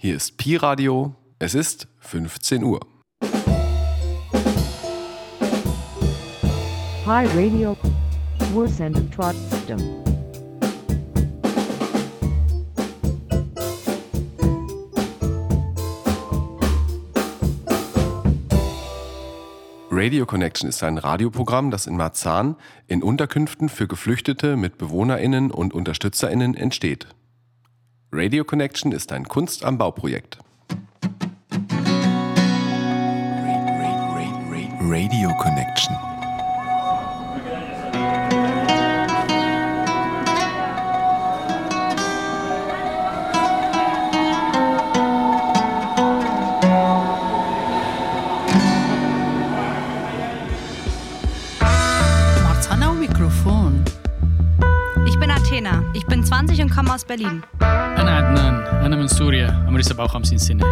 Hier ist Pi Radio. Es ist 15 Uhr. Pi Radio. Wursendet trotzdem. Radio Connection ist ein Radioprogramm, das in Marzahn in Unterkünften für Geflüchtete mit BewohnerInnen und UnterstützerInnen entsteht. Radio Connection ist ein Kunst am Bauprojekt. Radio Connection. Mikrofon. Ich bin Athena. Ich bin 20 und komme aus Berlin. أنا من سوريا عمري 57 سنة.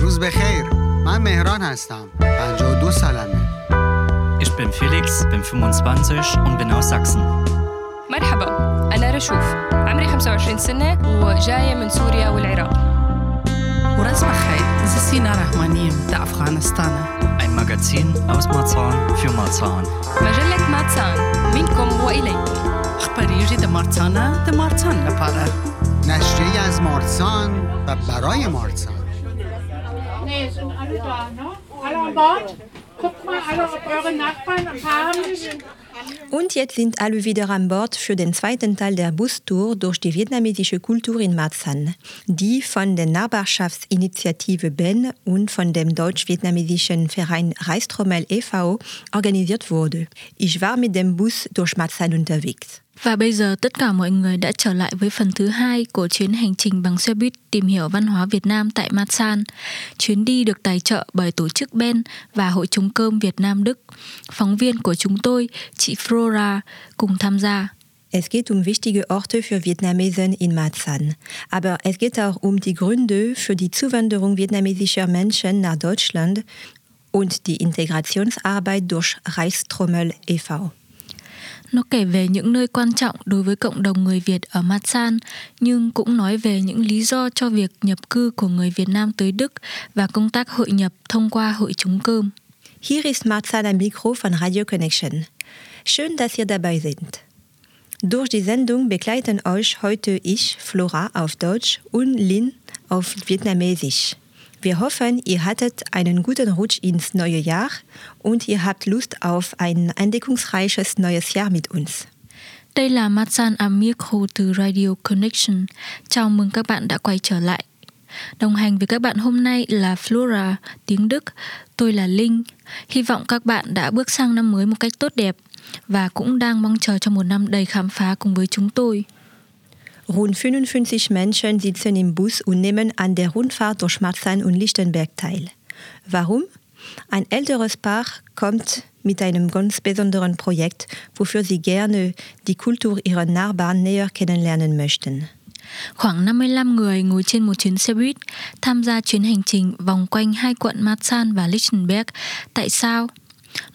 روز بخیر. من مهران هستم. 52 سالمه. Ich bin Felix, bin 25 und bin aus Sachsen. مرحبا. أنا رشوف. عمري 25 سنة وجاية من سوريا والعراق. Bachai, das ist Sina Rahmanim, der Afghanistan. Ein Magazin aus Marzahn für Marzahn. مجلة ماتسان منكم وإليكم أخباريجي د مارتانا د مارتان لپاره. نشریه از مارسان و برای مارسان Nee, sind alle da, ne? Alle an Bord? Guckt mal alle, ob eure Nachbarn haben. Und jetzt sind alle wieder an Bord für den zweiten Teil der Bustour durch die vietnamesische Kultur in Marzahn, die von der Nachbarschaftsinitiative BEN und von dem deutsch-vietnamesischen Verein Reistrommel e.V. organisiert wurde. Ich war mit dem Bus durch Marzahn unterwegs. Và bây giờ tất cả mọi người đã trở lại với phần thứ hai của chuyến hành trình bằng xe buýt tìm hiểu văn hóa Việt Nam tại Masan. Chuyến đi được tài trợ bởi tổ chức Ben và Hội chúng cơm Việt Nam Đức. Phóng viên của chúng tôi, chị Flora, cùng tham gia. Es geht um wichtige Orte für Vietnamesen in Marzahn. Aber es geht auch um die Gründe für die Zuwanderung vietnamesischer Menschen nach Deutschland und die Integrationsarbeit durch Reichstrommel e.V. Nó kể về những nơi quan trọng đối với cộng đồng người Việt ở Masan, nhưng cũng nói về những lý do cho việc nhập cư của người Việt Nam tới Đức và công tác hội nhập thông qua hội chúng cơm. Hier ist Marzahn am Mikro von Radio Connection. Schön, dass ihr dabei sind. Durch die Sendung begleiten euch heute ich, Flora, auf Deutsch und Lin auf Vietnamesisch. Wir hoffen, ihr hattet einen guten Rutsch ins neue Jahr und ihr habt Lust auf ein entdeckungsreiches neues Jahr mit uns. Đây là Matsan Amikho từ Radio Connection. Chào mừng các bạn đã quay trở lại. Đồng hành với các bạn hôm nay là Flora, tiếng Đức. Tôi là Linh. Hy vọng các bạn đã bước sang năm mới một cách tốt đẹp và cũng đang mong chờ cho một năm đầy khám phá cùng với chúng tôi. Rund 55 Menschen sitzen im Bus und nehmen an der Rundfahrt durch Marzahn und Lichtenberg teil. Warum? Ein älteres Paar kommt mit einem ganz besonderen Projekt, wofür sie gerne die Kultur ihrer Nachbarn näher kennenlernen möchten. Khoảng 55 người ngồi trên một chuyến xe buýt tham gia chuyến hành trình vòng quanh hai quận Marzahn và Lichtenberg. Tại sao?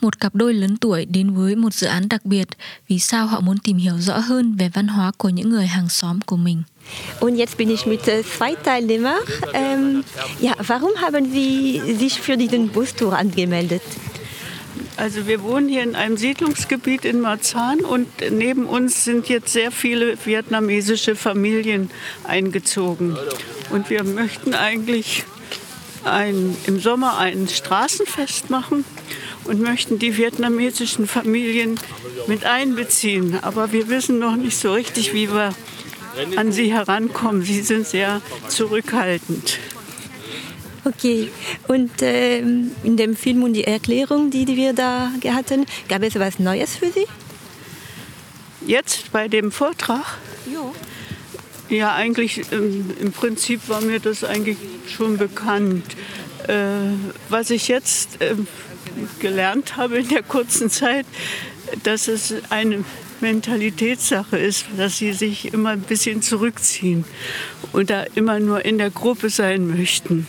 Một cặp đôi lớn tuổi đến với một dự án đặc biệt vì sao họ muốn tìm hiểu rõ hơn về văn hóa của những người hàng xóm của mình. Und jetzt bin ich mit äh, zwei Teilnehmern. Ähm, ja, warum haben Sie sich für diesen Bustour angemeldet? Also wir wohnen hier in einem Siedlungsgebiet in Marzahn und neben uns sind jetzt sehr viele vietnamesische Familien eingezogen. Und wir möchten eigentlich ein, im Sommer ein Straßenfest machen und möchten die vietnamesischen Familien mit einbeziehen. Aber wir wissen noch nicht so richtig, wie wir an sie herankommen. Sie sind sehr zurückhaltend. Okay, und ähm, in dem Film und die Erklärung, die wir da hatten, gab es was Neues für Sie? Jetzt bei dem Vortrag? Ja. Ja, eigentlich ähm, im Prinzip war mir das eigentlich schon bekannt. Äh, was ich jetzt äh, gelernt habe in der kurzen Zeit, dass es eine Mentalitätssache ist, dass sie sich immer ein bisschen zurückziehen und da immer nur in der Gruppe sein möchten.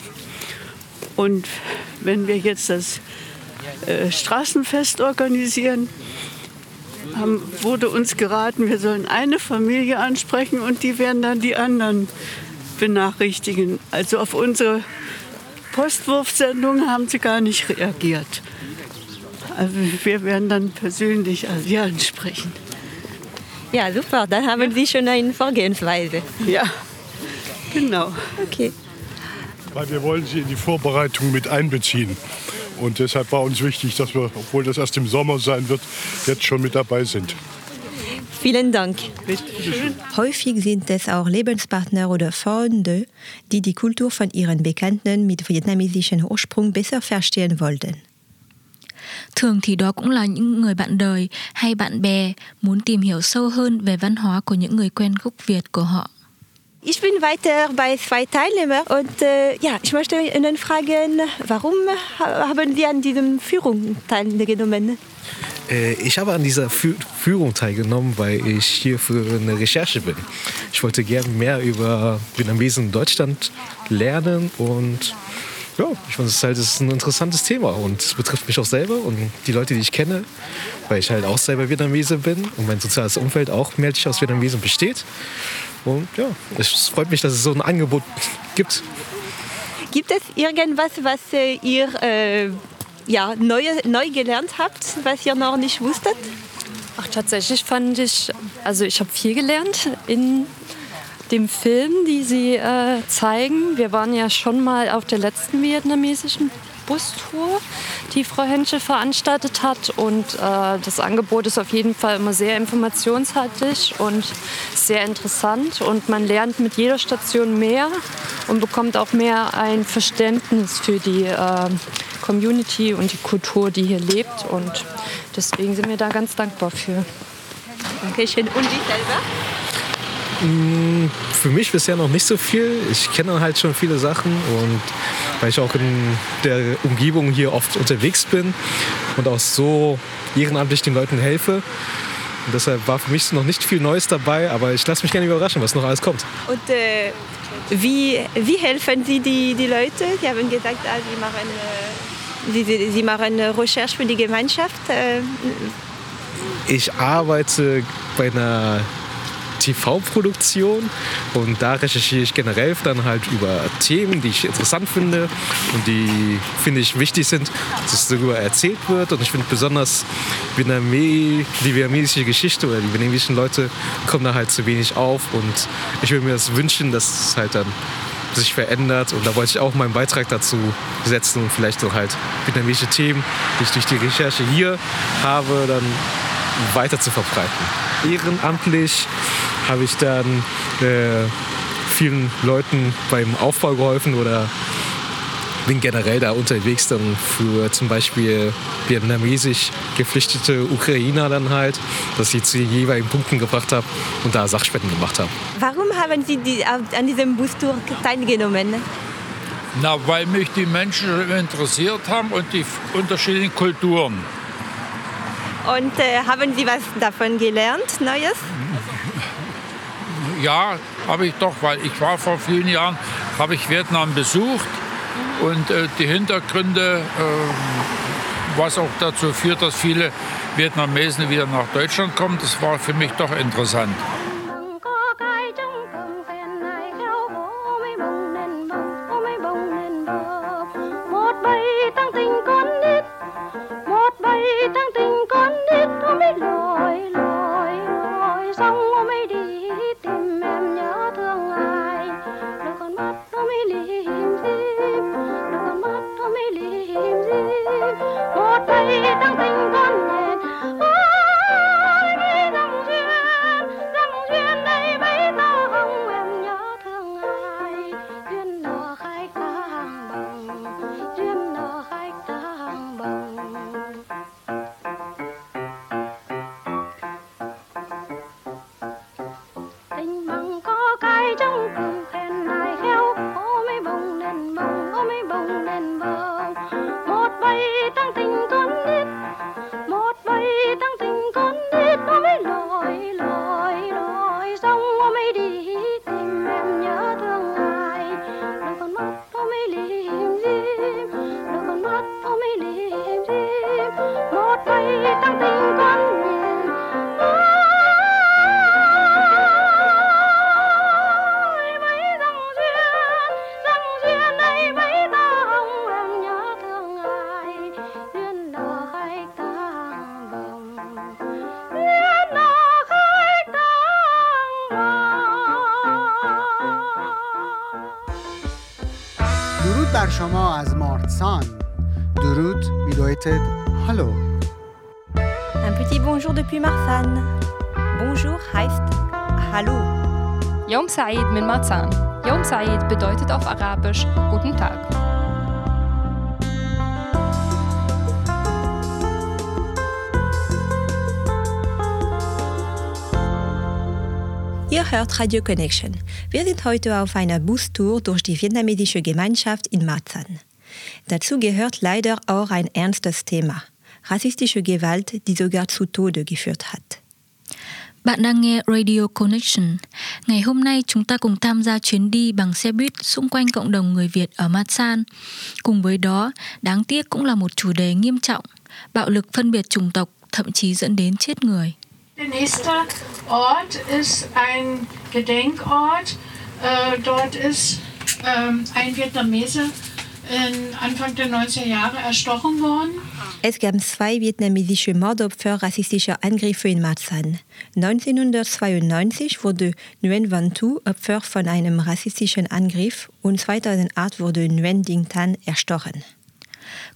Und wenn wir jetzt das äh, Straßenfest organisieren, haben, wurde uns geraten, wir sollen eine Familie ansprechen und die werden dann die anderen benachrichtigen. Also auf unsere Postwurfsendung haben sie gar nicht reagiert. Also wir werden dann persönlich sie ansprechen. Ja, super, dann haben Sie schon eine Vorgehensweise. Ja, genau. Okay. Weil wir wollen sie in die Vorbereitung mit einbeziehen. Und deshalb war uns wichtig, dass wir, obwohl das erst im Sommer sein wird, jetzt schon mit dabei sind. Vielen Dank. Häufig sind es auch Lebenspartner oder Freunde, die die Kultur von ihren Bekannten mit vietnamesischem Ursprung besser verstehen wollten. Thường thì đó cũng là những người bạn đời hay bạn bè muốn tìm hiểu sâu hơn về văn hóa của những người quen gốc Việt của họ. Ich bin weiter bei zwei Teilnehmern und äh, ja, ich möchte Ihnen fragen, warum haben Sie an diesem Führung teilgenommen? Äh, ich habe an dieser Fü Führung teilgenommen, weil ich hier für eine Recherche bin. Ich wollte gerne mehr über Vietnamesen in Deutschland lernen und ja, ich finde es halt ist ein interessantes Thema und es betrifft mich auch selber und die Leute, die ich kenne, weil ich halt auch selber Vietnamese bin und mein soziales Umfeld auch mehrheitlich aus Vietnamesen besteht. Und ja, es freut mich, dass es so ein Angebot gibt. Gibt es irgendwas, was äh, ihr äh, ja, neu, neu gelernt habt, was ihr noch nicht wusstet? Ach, tatsächlich fand ich, also ich habe viel gelernt in dem Film, die sie äh, zeigen. Wir waren ja schon mal auf der letzten vietnamesischen Bustour, die Frau Henschel veranstaltet hat. Und äh, das Angebot ist auf jeden Fall immer sehr informationshaltig und sehr interessant. Und man lernt mit jeder Station mehr und bekommt auch mehr ein Verständnis für die äh, Community und die Kultur, die hier lebt. Und deswegen sind wir da ganz dankbar für. Dankeschön. Und Sie selber? Mm, Für mich bisher noch nicht so viel. Ich kenne halt schon viele Sachen und weil ich auch in der Umgebung hier oft unterwegs bin und auch so ehrenamtlich den Leuten helfe. Und deshalb war für mich noch nicht viel Neues dabei, aber ich lasse mich gerne überraschen, was noch alles kommt. Und äh, wie, wie helfen Sie die, die Leute? Sie haben gesagt, ah, Sie machen, äh, Sie, Sie- machen Recherche für die Gemeinschaft. Äh, Ich arbeite bei einer TV-Produktion und da recherchiere ich generell dann halt über Themen, die ich interessant finde und die finde ich wichtig sind, dass darüber erzählt wird. Und ich finde besonders die vietnamesische Geschichte oder die vietnamesischen Leute kommen da halt zu wenig auf und ich würde mir das wünschen, dass es halt dann sich verändert und da wollte ich auch meinen Beitrag dazu setzen und vielleicht so halt vietnamesische Themen, die ich durch die Recherche hier habe, dann weiter zu verbreiten. Ehrenamtlich habe ich dann äh, vielen Leuten beim Aufbau geholfen oder bin generell da unterwegs dann für zum Beispiel vietnamesisch geflüchtete Ukrainer dann halt, dass ich zu den jeweiligen Punkten gebracht habe und da Sachspenden gemacht habe. warum haben Sie die, an diesem Bustour teilgenommen? Na, weil mich die Menschen interessiert haben und die unterschiedlichen Kulturen. Und äh, haben Sie was davon gelernt, Neues? Ja, habe ich doch, weil ich war vor vielen Jahren, habe ich Vietnam besucht und äh, die Hintergründe, äh, was auch dazu führt, dass viele Vietnamesen wieder nach Deutschland kommen, das war für mich doch interessant. Arabisch Guten Tag. Ihr hört Radio Connection. Wir sind heute auf einer Bustour durch die vietnamesische Gemeinschaft in Marzahn. Dazu gehört leider auch ein ernstes Thema. Rassistische Gewalt, die sogar zu Tode geführt hat. Bạn đang nghe Radio Connection. Ngày hôm nay chúng ta cùng tham gia chuyến đi bằng xe buýt xung quanh cộng đồng người Việt ở Masan. Cùng với đó, đáng tiếc cũng là một chủ đề nghiêm trọng, bạo lực phân biệt chủng tộc thậm chí dẫn đến chết người. Der nächste Ort ist ein Gedenkort. Äh, dort ist ähm, ein Vietnameser Anfang der 90er Jahre erstochen worden. Es gab zwei vietnamesische Mordopfer rassistischer Angriffe in Marzahn. 1992 wurde Nguyen Van Thu Opfer von einem rassistischen Angriff und 2008 wurde Nguyen Dinh Thanh erstochen.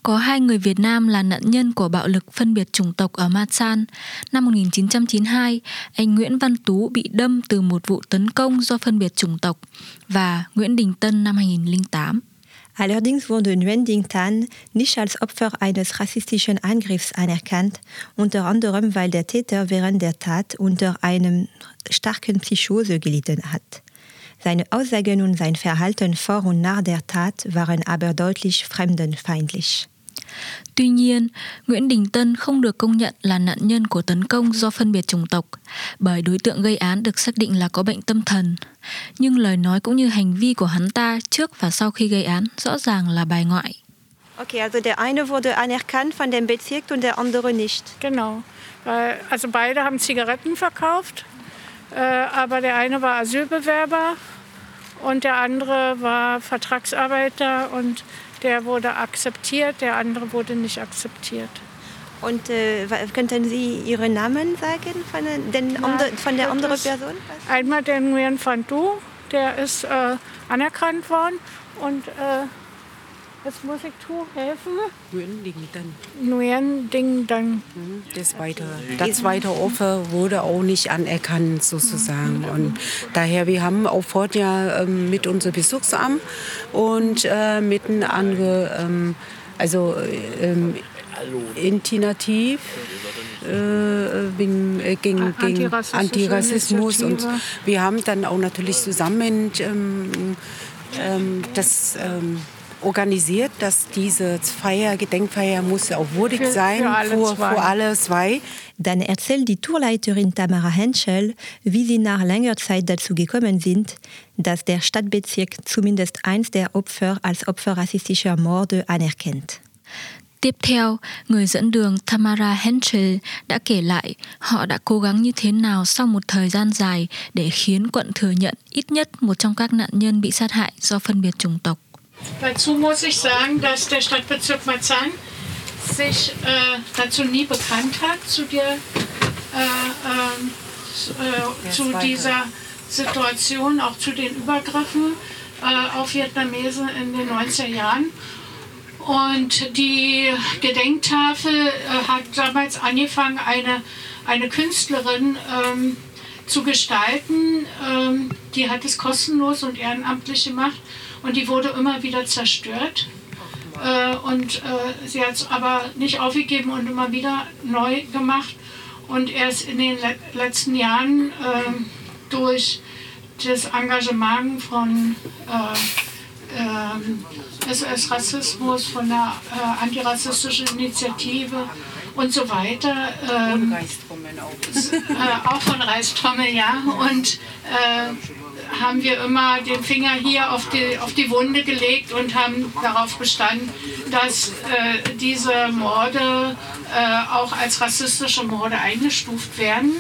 Có hai người Việt Nam là nạn nhân của bạo lực phân biệt chủng tộc ở Masan. Năm 1992, anh Nguyễn Văn Tú bị đâm từ một vụ tấn công do phân biệt chủng tộc và Nguyễn Đình Tân năm 2008. Allerdings wurde Nguyen Dinh Thanh nicht als Opfer eines rassistischen Angriffs anerkannt, unter anderem weil der Täter während der Tat unter einem starken Psychose gelitten hat. Seine Aussagen und sein Verhalten vor und nach der Tat waren aber deutlich fremdenfeindlich. Tuy nhiên, Nguyễn Đình Tân không được công nhận là nạn nhân của tấn công do phân biệt chủng tộc, bởi đối tượng gây án được xác định là có bệnh tâm thần. Nhưng lời nói cũng như hành vi của hắn ta trước và sau khi gây án rõ ràng là bài ngoại. Okay, also der eine wurde anerkannt von dem Bezirk und der andere nicht. Genau. Weil, also beide haben Zigaretten verkauft, äh, aber der eine war Asylbewerber und der andere war Vertragsarbeiter und der wurde akzeptiert, der andere wurde nicht akzeptiert. Und äh, könnten Sie Ihren Namen sagen von, den, Ja, von der anderen Person? Einmal der Nguyen Van Du, der ist äh, anerkannt worden und äh, jetzt muss ich Tu helfen. Nguyễn Đình Tân. Nguyen Ding Dang. Der zweite, das zweite Opfer wurde auch nicht anerkannt sozusagen. Und daher, wir haben auch vorher ja ähm, mit unserem Bezirksamt und äh, mit einem anderen, ähm, also ähm, Intinativ äh, äh, gegen, gegen Antirassistische Antirassismus. Und wir haben dann auch natürlich zusammen ähm, ähm, das ähm, organisiert, dass diese Feier, Gedenkfeier muss auch würdig Für- sein für alle für, zwei. für alle zwei. Dann erzählt die Tourleiterin Tamara Henschel, wie sie nach langer Zeit dazu gekommen sind, dass der Stadtbezirk zumindest eins der Opfer als Opfer rassistischer Morde anerkennt. Tiếp theo, người dẫn đường Tamara Henschel đã kể lại họ đã cố gắng như thế nào sau một thời gian dài để khiến quận thừa nhận ít nhất một trong các nạn nhân bị sát hại do phân biệt chủng tộc. Dazu muss ich sagen, dass der Stadtbezirk Marzahn sich äh, dazu nie bekannt hat, zu, der, äh, ähm, äh, zu dieser Situation, auch zu den Übergriffen äh, auf Vietnamesen in den 90er Jahren. Und die Gedenktafel äh, hat damals angefangen, eine, eine Künstlerin ähm, zu gestalten. Ähm, die hat es kostenlos und ehrenamtlich gemacht und die wurde immer wieder zerstört. Äh, und äh, sie hat es aber nicht aufgegeben und immer wieder neu gemacht. Und erst in den le letzten Jahren ähm, durch das Engagement von äh, ähm, SOS Rassismus, von der äh, antirassistischen Initiative und so weiter. Ähm, s- äh, auch von Reistrommel, ja. Und äh, haben wir immer den Finger hier auf die, auf die Wunde gelegt und haben darauf bestanden, dass äh, diese Morde äh, auch als rassistische Morde eingestuft werden.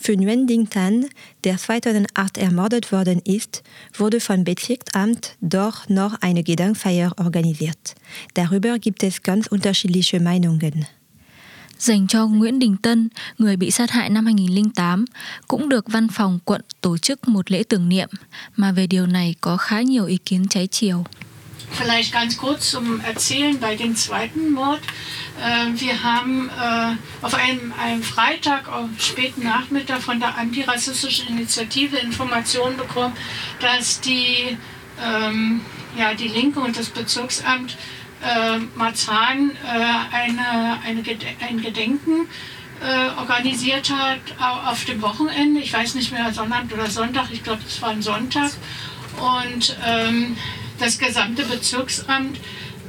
Für Nguyen Dinh Thanh, der 2008 ermordet worden ist, wurde vom Bezirksamt doch noch eine Gedenkfeier organisiert. Darüber gibt es ganz unterschiedliche Meinungen. Dành cho Nguyễn Đình Tân, người bị sát hại năm 2008, cũng được văn phòng quận tổ chức một lễ tưởng niệm, mà về điều này có khá nhiều ý kiến trái chiều. vielleicht ganz kurz zum Erzählen bei dem zweiten Mord. Äh, wir haben äh, auf einem, einem Freitag, auf späten Nachmittag von der antirassistischen Initiative Informationen bekommen, dass die, ähm, ja, die Linke und das Bezirksamt äh, Marzahn äh, eine, eine ein Gedenken äh, organisiert hat auf dem Wochenende. Ich weiß nicht mehr, Sonnabend oder Sonntag, ich glaube, es war ein Sonntag. Und ähm, das gesamte Bezirksamt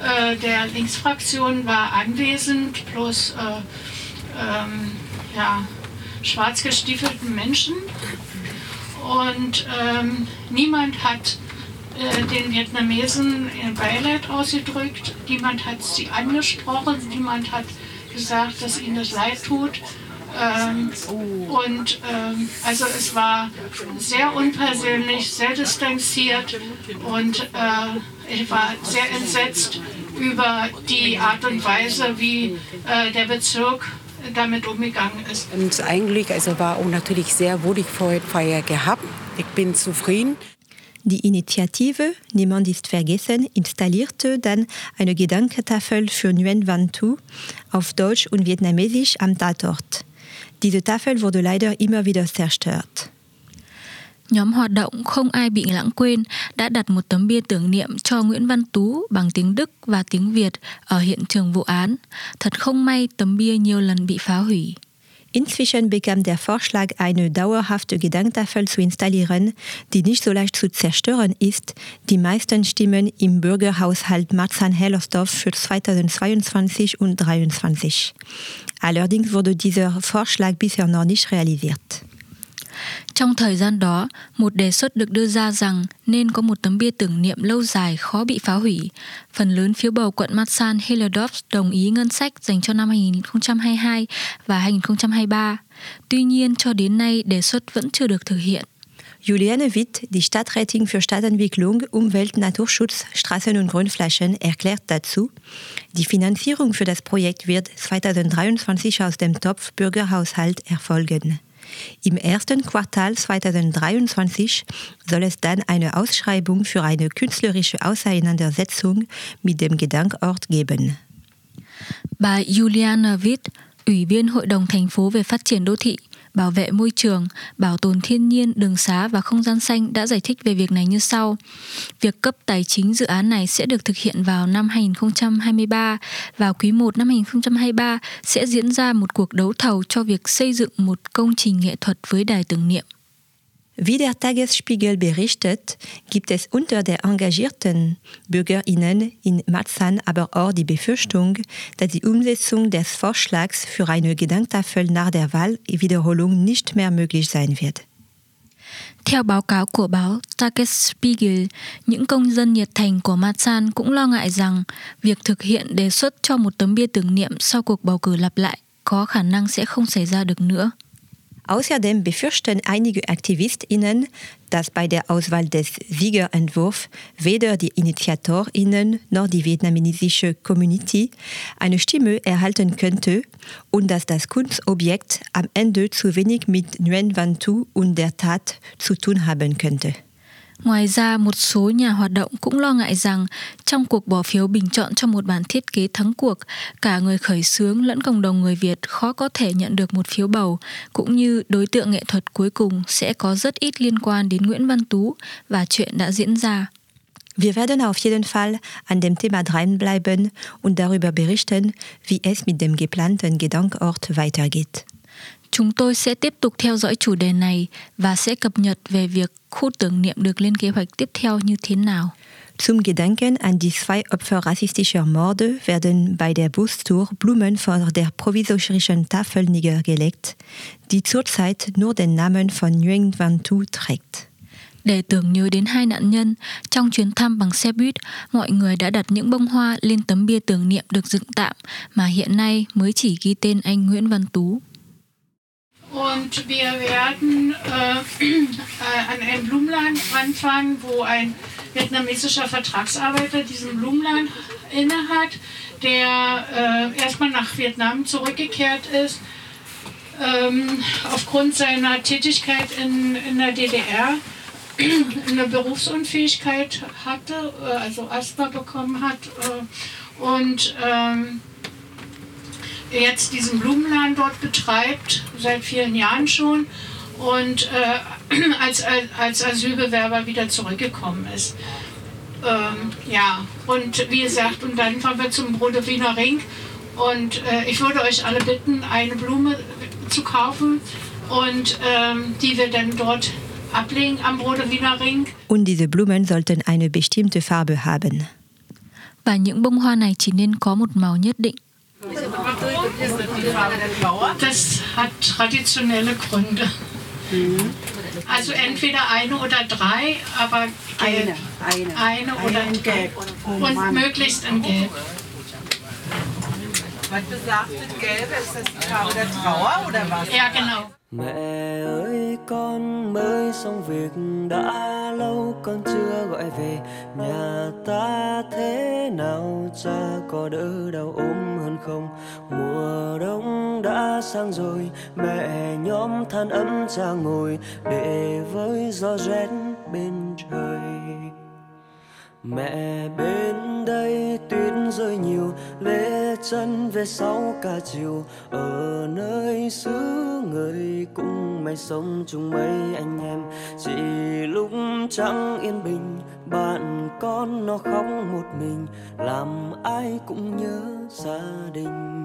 äh, der Linksfraktion war anwesend, plus äh, ähm, ja, schwarz gestiefelten Menschen. Und ähm, niemand hat äh, den Vietnamesen in Beileid ausgedrückt, niemand hat sie angesprochen, niemand hat gesagt, dass ihnen das leid tut. Ähm, und ähm, also es war sehr unpersönlich, sehr distanziert und äh, ich war sehr entsetzt über die Art und Weise, wie äh, der Bezirk damit umgegangen ist. Und eigentlich also war auch natürlich sehr wohlig Feier gehabt. Ich bin zufrieden. Die Initiative Niemand ist vergessen installierte dann eine Gedankentafel für Nguyen Van Thu auf Deutsch und Vietnamesisch am Tatort. Diese Tafel wurde leider immer wieder zerstört. Nhóm hoạt động Không ai bị lãng quên đã đặt một tấm bia tưởng niệm cho Nguyễn Văn Tú bằng tiếng Đức và tiếng Việt ở hiện trường vụ án. Thật không may tấm bia nhiều lần bị phá hủy. Inzwischen bekam der Vorschlag, eine dauerhafte Gedenktafel zu installieren, die nicht so leicht zu zerstören ist, die meisten Stimmen im Bürgerhaushalt Marzahn-Hellersdorf für 2022 und 2023. Allerdings wurde dieser Vorschlag bisher noch nicht realisiert. Trong thời gian đó, một đề xuất được đưa ra rằng nên có một tấm bia tưởng niệm lâu dài khó bị phá hủy. Phần lớn phiếu bầu quận Matsan Hellerdorf đồng ý ngân sách dành cho năm 2022 và 2023. Tuy nhiên, cho đến nay đề xuất vẫn chưa được thực hiện. Juliane Witt, die Stadträtin für Stadtentwicklung, Umwelt, Naturschutz, Straßen und Grünflächen, erklärt dazu, die Finanzierung für das Projekt wird 2023 aus dem Topf Bürgerhaushalt erfolgen. Im ersten Quartal 2023 soll es dann eine Ausschreibung für eine künstlerische Auseinandersetzung mit dem Gedankort geben. Bà Juliana Witt, Ủy viên Hội đồng thành phố về phát triển đô thị, bảo vệ môi trường, bảo tồn thiên nhiên, đường xá và không gian xanh đã giải thích về việc này như sau. Việc cấp tài chính dự án này sẽ được thực hiện vào năm 2023. và quý 1 năm 2023 sẽ diễn ra một cuộc đấu thầu cho việc xây dựng một công trình nghệ thuật với đài tưởng niệm. Wie der Tagesspiegel berichtet, gibt es unter der engagierten Bürgerinnen in Marzahn aber auch die Befürchtung, dass die Umsetzung des Vorschlags für eine Gedenktafel nach der Wahlwiederholung nicht mehr möglich sein wird. Theo báo cáo của báo Tagesspiegel, những công dân nhiệt thành của Masan cũng lo ngại rằng việc thực hiện đề xuất cho một tấm bia tưởng niệm sau cuộc bầu cử lặp lại có khả năng sẽ không xảy ra được nữa. Außerdem befürchten einige AktivistInnen, dass bei der Auswahl des Siegerentwurfs weder die InitiatorInnen noch die vietnamesische Community eine Stimme erhalten könnte und dass das Kunstobjekt am Ende zu wenig mit Nguyen Van Thu und der Tat zu tun haben könnte. Ngoài ra, một số nhà hoạt động cũng lo ngại rằng trong cuộc bỏ phiếu bình chọn cho một bản thiết kế thắng cuộc, cả người khởi xướng lẫn cộng đồng người Việt khó có thể nhận được một phiếu bầu, cũng như đối tượng nghệ thuật cuối cùng sẽ có rất ít liên quan đến Nguyễn Văn Tú và chuyện đã diễn ra. Wir werden auf jeden Fall an dem Thema dranbleiben und darüber berichten, wie es mit dem geplanten Gedankort weitergeht. Chúng tôi sẽ tiếp tục theo dõi chủ đề này và sẽ cập nhật về việc khu tưởng niệm được lên kế hoạch tiếp theo như thế nào. Zum Gedenken an die zwei Opfer rassistischer Morde werden bei der Bustour Blumen vor der provisorischen Tafel niedergelegt, die zurzeit nur den Namen von Nguyen Van Thu trägt. Để tưởng nhớ đến hai nạn nhân, trong chuyến thăm bằng xe buýt, mọi người đã đặt những bông hoa lên tấm bia tưởng niệm được dựng tạm mà hiện nay mới chỉ ghi tên anh Nguyễn Văn Tú. Und wir werden äh, an einen Blumenladen ranfahren, wo ein vietnamesischer Vertragsarbeiter diesen Blumenladen innehat, der äh, erstmal nach Vietnam zurückgekehrt ist, ähm, aufgrund seiner Tätigkeit in, in der DDR eine Berufsunfähigkeit hatte, äh, also Asthma bekommen hat äh, und ähm, jetzt diesen Blumenladen dort betreibt, seit vielen Jahren schon und äh, als, als Asylbewerber wieder zurückgekommen ist. Ähm, ja, und wie gesagt, und dann fahren wir zum Brodewiner Ring und äh, ich würde euch alle bitten, eine Blume zu kaufen und ähm, die wir dann dort ablegen am Brodewiner Ring. Und diese Blumen sollten eine bestimmte Farbe haben. Và những bông hoa này chỉ nên có một màu nhất định. Das hat traditionelle Gründe. Also entweder eine oder drei, aber gelb. Eine, eine. eine oder Eine in Gelb. Und möglichst in Gelb. Was besagt das Gelbe? Ist das die Farbe der Trauer oder was? Ja, genau. Mẹ ơi con mới xong việc đã lâu con chưa gọi về. Nhà ta thế nào cha có đỡ đau ốm hơn không? Mùa đông đã sang rồi mẹ nhóm than ấm cha ngồi Để với gió rét bên trời Mẹ bên đây tuyết rơi nhiều, Lê chân về sau cả chiều. Ở nơi xứ người cũng may sống chung mấy anh em. Chỉ lúc trắng yên bình, Bạn con nó khóc một mình. Làm ai cũng nhớ gia đình.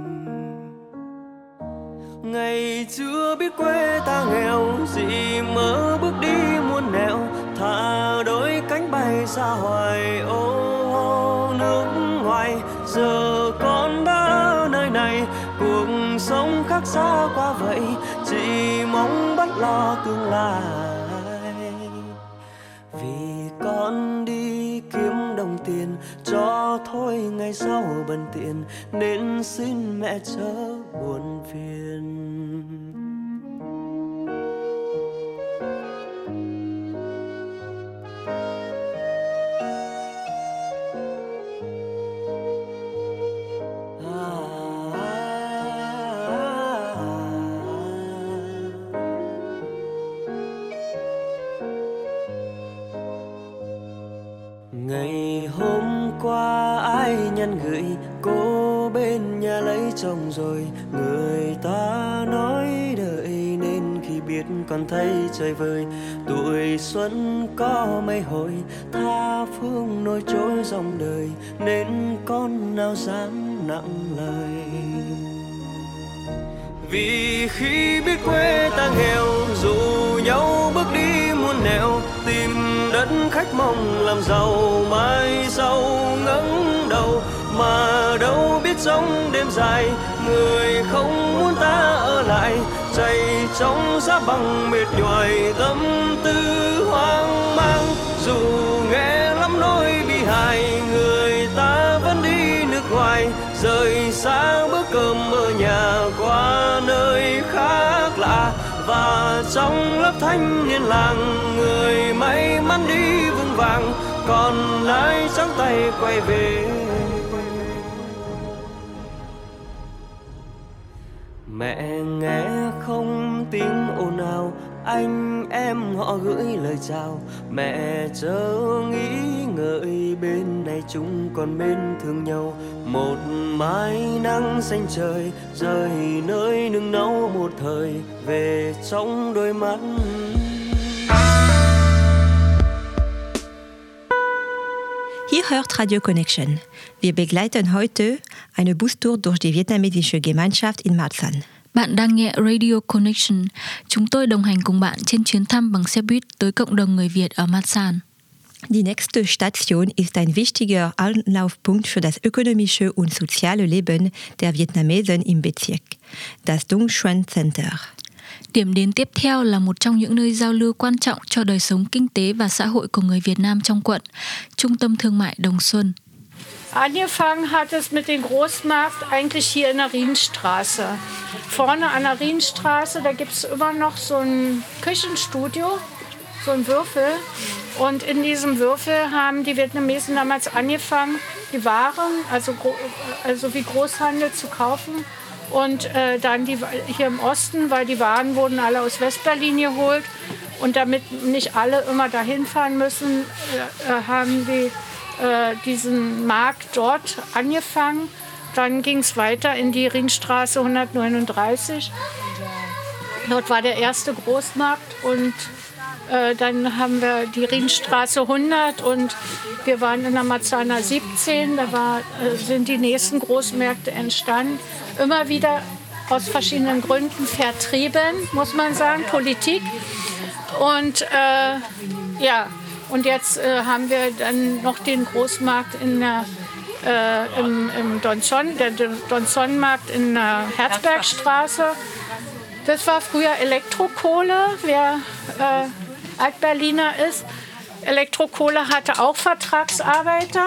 Ngày chưa biết quê ta nghèo Gì mơ bước đi muôn nẻo. Thả đôi cánh bay xa hoài, ô nước ngoài. Giờ con đã nơi này, Cuộc sống khác xa quá vậy. Chỉ mong bắt lo tương lai. Vì con đi kiếm đồng tiền, Cho thôi ngày sau bần tiện Nên xin mẹ chớ buồn phiền. Thấy vơi. Tuổi xuân có mấy hồi, tha phương nối trôi dòng đời, Nên con nào dám nặng lời. Vì khi biết quê ta nghèo, dù nhau bước đi muôn nẻo, tìm đất khách mong làm giàu, mai sau ngẩng đầu, mà đâu biết giống đêm dài, người chạy trong giá bằng mệt nhoài, tâm tư hoang mang. Dù nghe lắm nỗi bi hài người ta vẫn đi nước ngoài. Rời xa bữa cơm ở nhà qua nơi khác lạ. Và trong lớp thanh niên làng, người may mắn đi vững vàng. Còn lại trắng tay quay về? Mẹ nghe không anh, em họ gửi lời chào mẹ chớ nghĩ ngợi, bên này chúng còn bên thương nhau một mái nắng xanh trời, rơi nơi nương nấu một thời về trong đôi mắt Ihr hört Radio Connection. Wir begleiten heute eine Bustour durch die vietnamesische Gemeinschaft in Marzahn. Bạn đang nghe Radio Connection. Chúng tôi đồng hành cùng bạn trên chuyến thăm bằng xe buýt tới cộng đồng người Việt ở Masan. Die nächste Station ist ein wichtiger Anlaufpunkt für das ökonomische und soziale Leben der Vietnamesen im Bezirk, das Dung Xuan Center. Điểm đến tiếp theo là một trong những nơi giao lưu quan trọng cho đời sống kinh tế và xã hội của người Việt Nam trong quận, Trung tâm Thương mại Đồng Xuân. Angefangen hat es mit dem Großmarkt eigentlich hier in der Rienstraße. Vorne an der Rienstraße, da gibt es immer noch so ein Küchenstudio, so ein Würfel. Und in diesem Würfel haben die Vietnamesen damals angefangen, die Waren, also, also wie Großhandel zu kaufen. Und äh, dann die, hier im Osten, weil die Waren wurden alle aus Westberlin geholt, Und damit nicht alle immer dahin fahren müssen, äh, äh haben die äh, diesen Markt dort angefangen. Dann ging es weiter in die Ringstraße 139. Dort war der erste Großmarkt und äh, dann haben wir die Ringstraße 100 und wir waren in der Marzahner 17. Da war, äh, sind die nächsten Großmärkte entstanden. Immer wieder aus verschiedenen Gründen vertrieben, muss man sagen, Politik. Und äh, ja, und jetzt äh, haben wir dann noch den Großmarkt in der, äh, im, im Donzon, der Donzon-Markt in der Herzbergstraße. Das war früher Elektrokohle, wer äh, Altberliner ist. Elektrokohle hatte auch Vertragsarbeiter.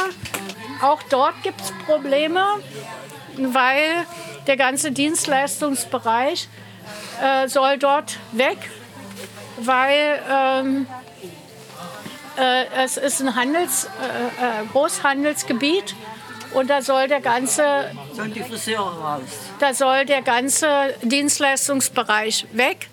Auch dort gibt es Probleme, weil der ganze Dienstleistungsbereich äh, soll dort weg, weil ähm, äh, es ist ein Handels, äh, äh Großhandelsgebiet und da soll der ganze Sollen die Friseure raus? Da soll der ganze Dienstleistungsbereich weg.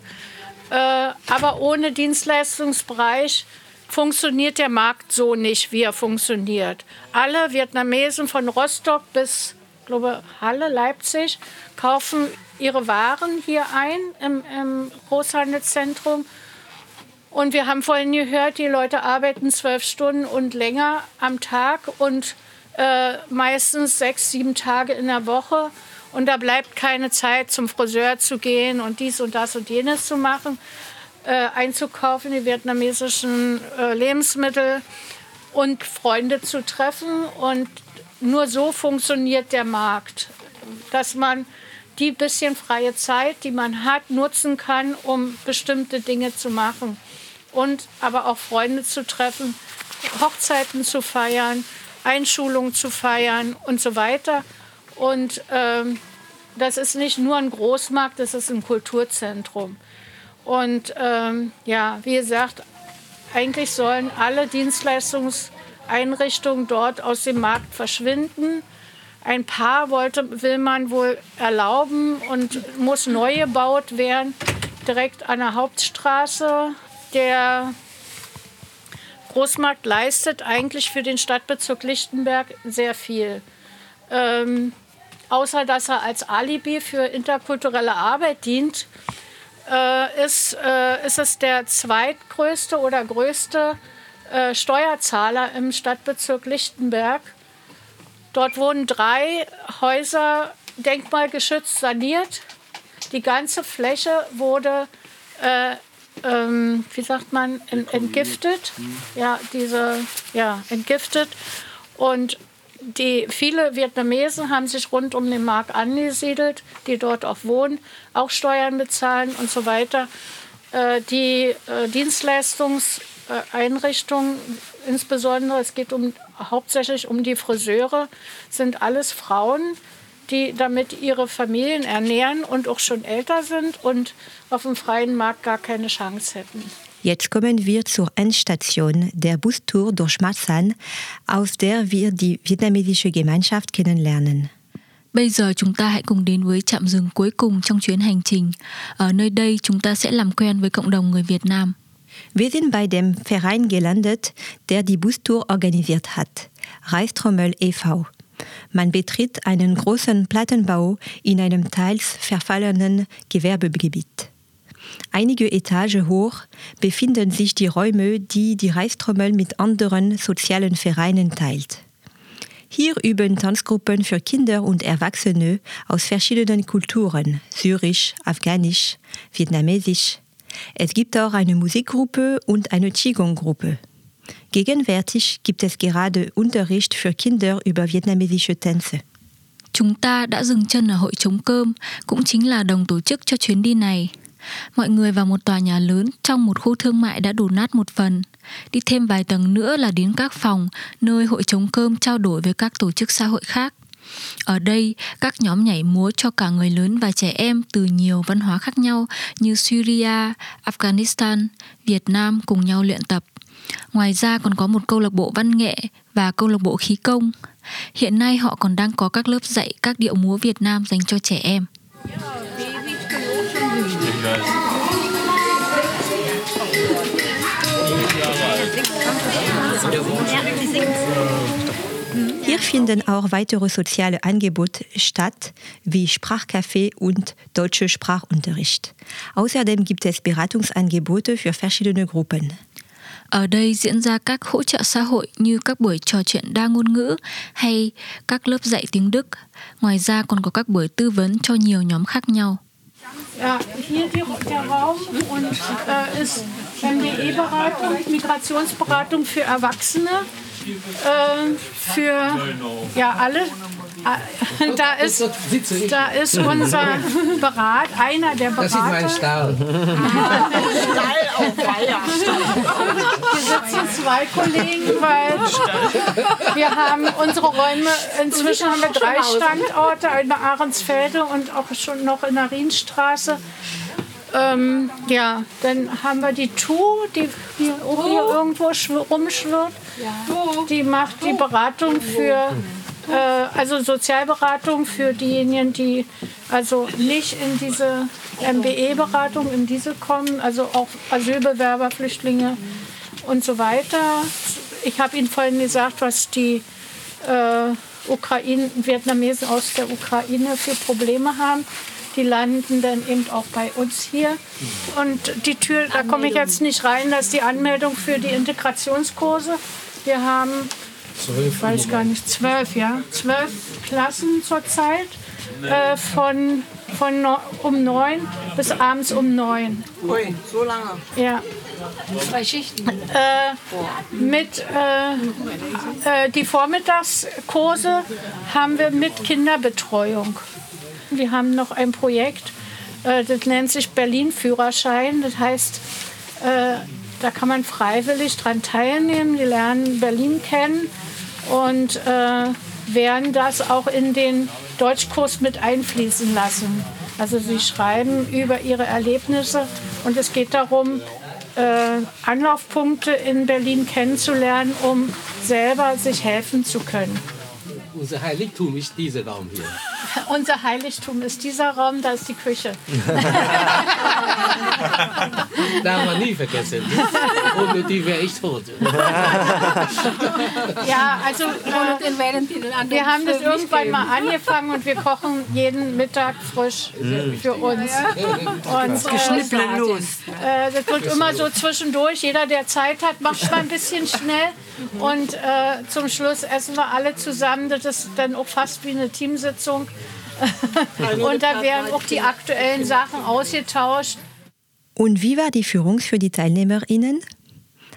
Äh, aber ohne Dienstleistungsbereich funktioniert der Markt so nicht, wie er funktioniert. Alle Vietnamesen von Rostock bis glaube Halle, Leipzig kaufen ihre Waren hier ein im, im Großhandelszentrum. Und wir haben vorhin gehört, die Leute arbeiten zwölf Stunden und länger am Tag und äh, meistens sechs, sieben Tage in der Woche. Und da bleibt keine Zeit, zum Friseur zu gehen und dies und das und jenes zu machen, äh, einzukaufen, die vietnamesischen äh, Lebensmittel und Freunde zu treffen. Und nur so funktioniert der Markt, dass man die bisschen freie Zeit, die man hat, nutzen kann, um bestimmte Dinge zu machen. Und aber auch Freunde zu treffen, Hochzeiten zu feiern, Einschulungen zu feiern und so weiter. Und ähm, das ist nicht nur ein Großmarkt, das ist ein Kulturzentrum. Und ähm, ja, wie gesagt, eigentlich sollen alle Dienstleistungseinrichtungen dort aus dem Markt verschwinden. Ein paar wollte, will man wohl erlauben und muss neu gebaut werden, direkt an der Hauptstraße. Der Großmarkt leistet eigentlich für den Stadtbezirk Lichtenberg sehr viel. Ähm, außer dass er als Alibi für interkulturelle Arbeit dient, äh, ist, äh, ist es der zweitgrößte oder größte äh, Steuerzahler im Stadtbezirk Lichtenberg. Dort wurden drei Häuser denkmalgeschützt saniert. Die ganze Fläche wurde äh, ähm, wie sagt man, entgiftet. Ja, diese, ja, entgiftet. Und die, viele Vietnamesen haben sich rund um den Markt angesiedelt, die dort auch wohnen, auch Steuern bezahlen und so weiter. Äh, die äh, Dienstleistungseinrichtungen, insbesondere es geht um, hauptsächlich um die Friseure, sind alles Frauen, die damit ihre Familien ernähren und auch schon älter sind und auf dem freien Markt gar keine Chance hätten. Jetzt kommen wir zur Endstation der Bustour durch Masan, aus der wir die vietnamesische Gemeinschaft kennenlernen. Bây giờ chúng ta hãy cùng đến với trạm dừng cuối cùng trong chuyến hành trình. Ở nơi đây chúng ta sẽ làm quen với cộng đồng người Việt Nam. Wir sind bei dem Verein gelandet, der die Bustour organisiert hat, Reistrommel e.V. Man betritt einen großen Plattenbau in einem teils verfallenen Gewerbegebiet. Einige Etage hoch befinden sich die Räume, die die Reistrommel mit anderen sozialen Vereinen teilt. Hier üben Tanzgruppen für Kinder und Erwachsene aus verschiedenen Kulturen, syrisch, afghanisch, vietnamesisch. Es gibt auch eine Musikgruppe und eine Qigong-Gruppe. Gegenwärtig gibt es gerade Unterricht für Kinder über vietnamesische Tänze. Chúng ta đã dừng chân ở hội chống cơm, cũng chính là đồng tổ chức cho chuyến đi này. Mọi người vào một tòa nhà lớn trong một khu thương mại đã đổ nát một phần. Đi thêm vài tầng nữa là đến các phòng, nơi hội chống cơm trao đổi với các tổ chức xã hội khác. Ở đây, các nhóm nhảy múa cho cả người lớn và trẻ em từ nhiều văn hóa khác nhau như Syria, Afghanistan, Việt Nam cùng nhau luyện tập. Ngoài ra còn có một câu lạc bộ văn nghệ và câu lạc bộ khí công. Hiện nay họ còn đang có các lớp dạy các điệu múa Việt Nam dành cho trẻ em. Hier finden auch weitere soziale Angebote statt, wie Sprachcafé und deutsche Sprachunterricht. Außerdem gibt es Beratungsangebote für verschiedene Gruppen. Ở đây diễn ra các hỗ trợ xã hội như các buổi trò chuyện đa ngôn ngữ hay các lớp dạy tiếng Đức. Ngoài ra còn có các buổi tư vấn cho nhiều nhóm khác nhau. Ja, hier die, der Raum und äh, ist MDE-Beratung, eh Migrationsberatung für Erwachsene, äh, für ja alle. Äh, Da ist, da ist unser Berat, einer der Berater. Das ist mein Stall. Stall auf Feier. Hier sitzen zwei Kollegen, weil wir haben unsere Räume, inzwischen haben wir drei Standorte, in Ahrensfelde und auch schon noch in der Rienstraße. Ähm, ja, dann haben wir die Tu, die hier, auch hier irgendwo schw- rumschwirrt. Die macht die Beratung für, äh, also Sozialberatung für diejenigen, die also nicht in diese MBE-Beratung, in diese kommen, also auch Asylbewerber, Flüchtlinge und so weiter. Ich habe Ihnen vorhin gesagt, was die äh, Ukraine, Vietnamesen aus der Ukraine für Probleme haben. Die landen dann eben auch bei uns hier. Und die Tür, da komme ich jetzt nicht rein, das ist die Anmeldung für die Integrationskurse. Wir haben, ich weiß gar nicht, zwölf, ja, zwölf Klassen zurzeit äh, von, von no, um neun bis abends um neun. Ui, so lange. Ja. Zwei Schichten. Äh, mit äh, äh, die Vormittagskurse haben wir mit Kinderbetreuung. Wir haben noch ein Projekt, äh, das nennt sich Berlin-Führerschein. Das heißt, äh, da kann man freiwillig dran teilnehmen. Die lernen Berlin kennen und äh, werden das auch in den Deutschkurs mit einfließen lassen. Also sie schreiben über ihre Erlebnisse und es geht darum, äh, Anlaufpunkte in Berlin kennenzulernen, um selber sich helfen zu können. Unser Heiligtum ist dieser Raum hier. Unser Heiligtum ist dieser Raum, da ist die Küche. Darf man nie vergessen. Ohne die wäre ich tot. Ja, also äh, wir haben das irgendwann mal angefangen und wir kochen jeden Mittag frisch Mm. für uns. Und äh, los. Äh, das wird immer so zwischendurch. Jeder, der Zeit hat, macht mal ein bisschen schnell. Und äh, zum Schluss essen wir alle zusammen. Das ist dann auch fast wie eine Teamsitzung. und da werden auch die aktuellen Sachen ausgetauscht. Und wie war die Führung für die TeilnehmerInnen?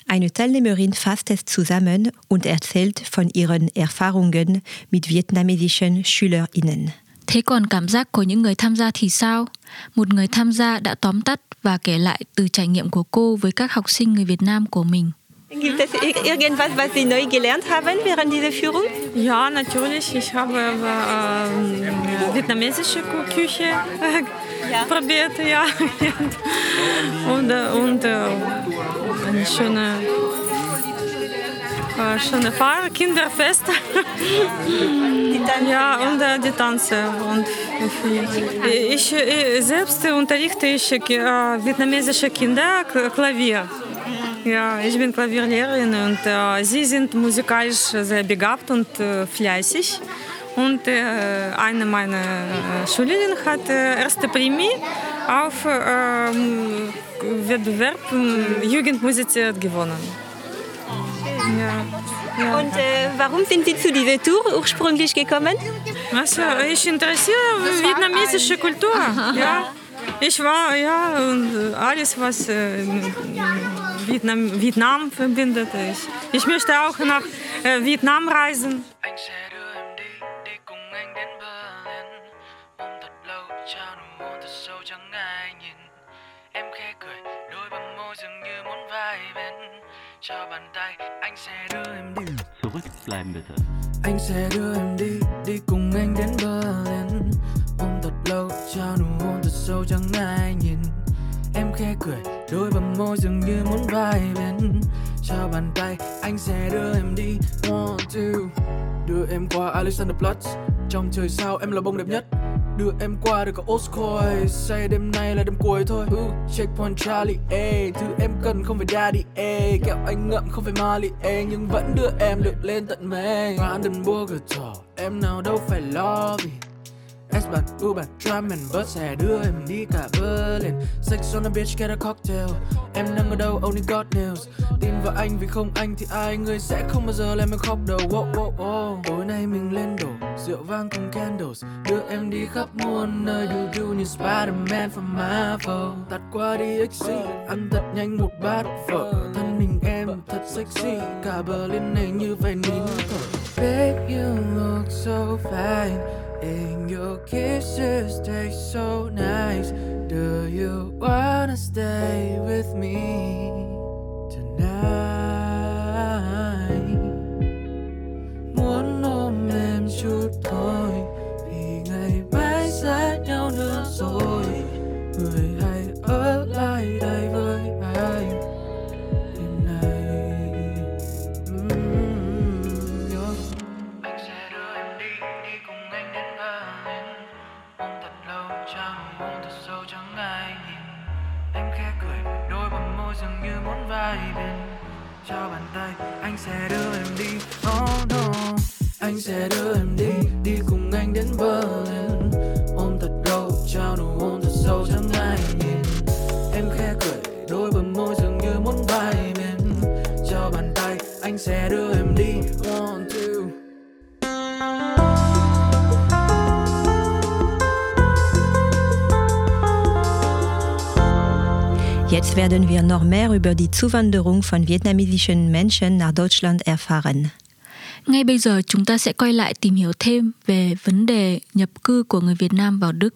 Eine Teilnehmerin fasst es zusammen und erzählt von ihren Erfahrungen mit vietnamesischen SchülerInnen. Thế còn cảm giác của những người tham gia thì sao? Một người tham gia đã tóm tắt và kể lại từ trải nghiệm của cô với các học sinh người Việt Nam của mình. Gibt es ir- irgendwas, was Sie neu gelernt haben während dieser Führung? Ja, natürlich. Ich habe äh, vietnamesische Ku- Küche äh, probiert, ja. und äh, und äh, eine schöne, äh, schöne Feier, Kinderfest. ja, und äh, die Tanze. Und ich, ich selbst unterrichte ich äh, vietnamesische Kinder Klavier. Ja, ich bin Klavierlehrerin und äh, sie sind musikalisch sehr begabt und äh, fleißig. Und äh, eine meiner äh, Schülerinnen hat äh, erste Prämie auf äh, ähm, Wettbewerb äh, Jugendmusiziert gewonnen. Ja. Ja. Und äh, warum sind Sie zu dieser Tour ursprünglich gekommen? Also, ich interessiere vietnamesische Kultur. Ja. Ich war, ja, und alles, was äh, Vietnam, Vietnam verbindet. Ich, ich möchte auch nach äh, Vietnam reisen. Zurückbleiben bitte. anh sẽ đưa em đi đi cùng anh đến Berlin ôm thật lâu trao nụ hôn sâu chẳng ai nhìn. Em khẽ cười đôi bờ môi dường như muốn vai bên cho bàn tay anh sẽ đưa em đi. One two. Đưa em qua Alexanderplatz trong trời sao em là bông đẹp nhất. Đưa em qua được cả Oscoy say đêm nay là đêm cuối thôi. Ooh, checkpoint Charlie A. Thứ em cần không phải daddy A. Kẹo anh ngậm không phải Molly A. Nhưng vẫn đưa em được lên tận mây Brandenburger Tor em nào đâu phải lo vì S bản U bản drum and xe hè đưa em đi cả Berlin. Sex on a beach get a cocktail. Em đang ở đâu? Only God knows. Tin vào anh vì không anh thì ai? Người sẽ không bao giờ làm em khóc đầu. Wow, wow, wow. Tối nay mình lên đổ Rượu vang cùng candles. Đưa em đi khắp muôn nơi. Du du như Spider-Man from Marvel. Tạt qua đi XC Ăn thật nhanh một bát phở. Thân mình em thật sexy. Cả Berlin này như phải nín thở. Babe you look so fine. And your kisses taste so nice. Do you wanna stay with me Jetzt werden wir noch mehr über die Zuwanderung von vietnamesischen Menschen nach Deutschland erfahren. Ngay bây giờ chúng ta sẽ quay lại tìm hiểu thêm về vấn đề nhập cư của người Việt Nam vào Đức.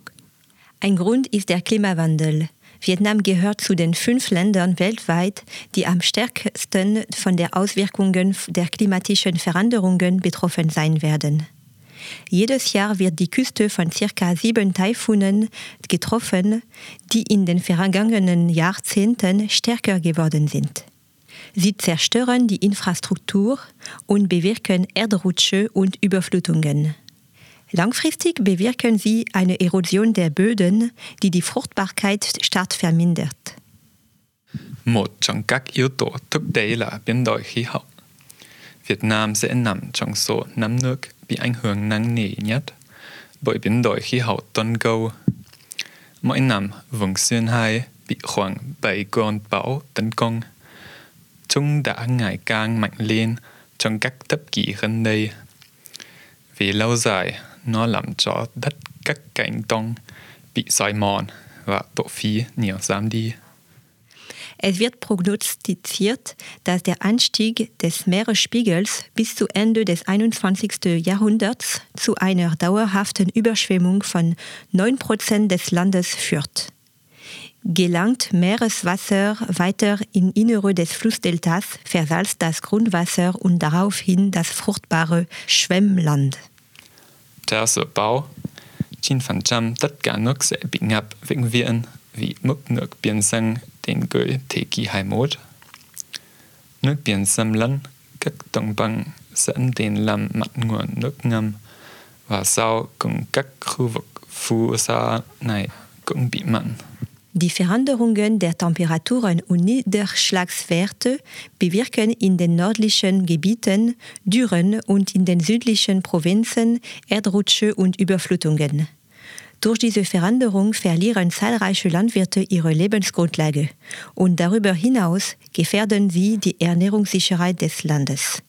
Ein Grund ist der Klimawandel. Vietnam gehört zu den fünf Ländern weltweit, die am stärksten von der Auswirkungen der klimatischen Veränderungen betroffen sein werden. Jedes Jahr wird die Küste von circa sieben Taifunen getroffen, die in den vergangenen Jahrzehnten stärker geworden sind. Sie zerstören die Infrastruktur und bewirken Erdrutsche und Überflutungen. Langfristig bewirken sie eine Erosion der Böden, die die Fruchtbarkeit stark vermindert. Một trong các yếu tố thúc đẩy là biến đổi khí hậu. Nam sẽ nằm trong số bị ảnh hưởng nặng nề nhất bởi biến đổi khí hậu toàn cầu. Mỗi năm, vùng xuyên hải bị khoảng 7 con bão tấn công. Chúng đã ngày càng mạnh lên trong các thập kỷ gần đây. Vì lâu dài, nó làm cho đất các cánh đồng bị sói mòn và tổ phí nhiều giảm đi. Es wird prognostiziert, dass der Anstieg des Meeresspiegels bis zu Ende des 21. Jahrhunderts zu einer dauerhaften Überschwemmung von 9% des Landes führt. Gelangt Meereswasser weiter in Innere des Flussdeltas, versalzt das Grundwasser und daraufhin das fruchtbare Schwemmland. Dự báo, 9% tất cả nước sẽ bị ngập vĩnh viễn vì biển dâng đến cuối thế kỷ 21. Nước biển xâm lấn các đồng bằng dẫn đến làm mặn nguồn nước ngầm và sau cùng các khu vực phù sa này cũng bị mặn. Die Veränderungen der Temperaturen und Niederschlagswerte bewirken in den nördlichen Gebieten Dürren und in den südlichen Provinzen Erdrutsche und Überflutungen. Durch diese Veränderung verlieren zahlreiche Landwirte ihre Lebensgrundlage. Und darüber hinaus gefährden sie die Ernährungssicherheit des Landes.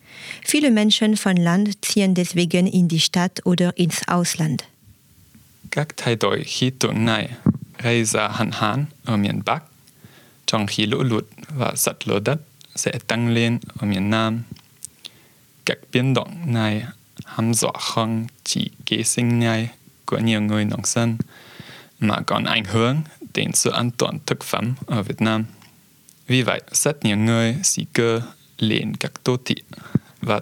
Viele Menschen von Land ziehen deswegen in die Stadt oder ins Ausland. Gaktaidoi hitunai reisa hanhan omien bak. Chonghilo lut wa satlodat se tanglen omien nam. Gak biendong nai hamso khong chi gesing nai. 2019 mà còn ảnh hưởng đến sự an toàn thực phẩm ở Việt Nam. Vì vậy, rất nhiều người di cư lên các đô thị và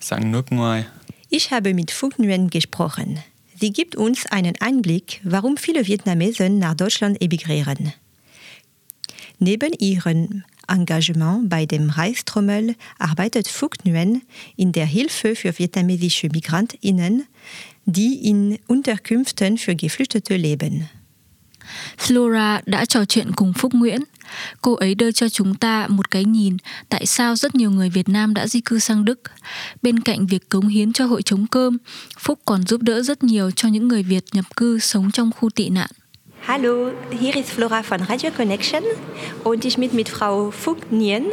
sang nước ngoài. Ich habe mit Phuc Nguyen gesprochen. Sie gibt uns einen Einblick, warum viele Vietnamesen nach Deutschland emigrieren. Neben ihrem Engagement bei dem Reichstrommel arbeitet Vogt in der Hilfe für vietnamesische Migrantinnen, die in Unterkünften für Geflüchtete leben. Flora đã trò chuyện cùng Phúc Nguyễn. Cô ấy đưa cho chúng ta một cái nhìn tại sao rất nhiều người Việt Nam đã di cư sang Đức. Bên cạnh việc cống hiến cho hội chống cơm, Phúc còn giúp đỡ rất nhiều cho những người Việt nhập cư sống trong khu tị nạn. Hallo, hier ist Flora von Radio Connection und ich bin mit Frau Nguyen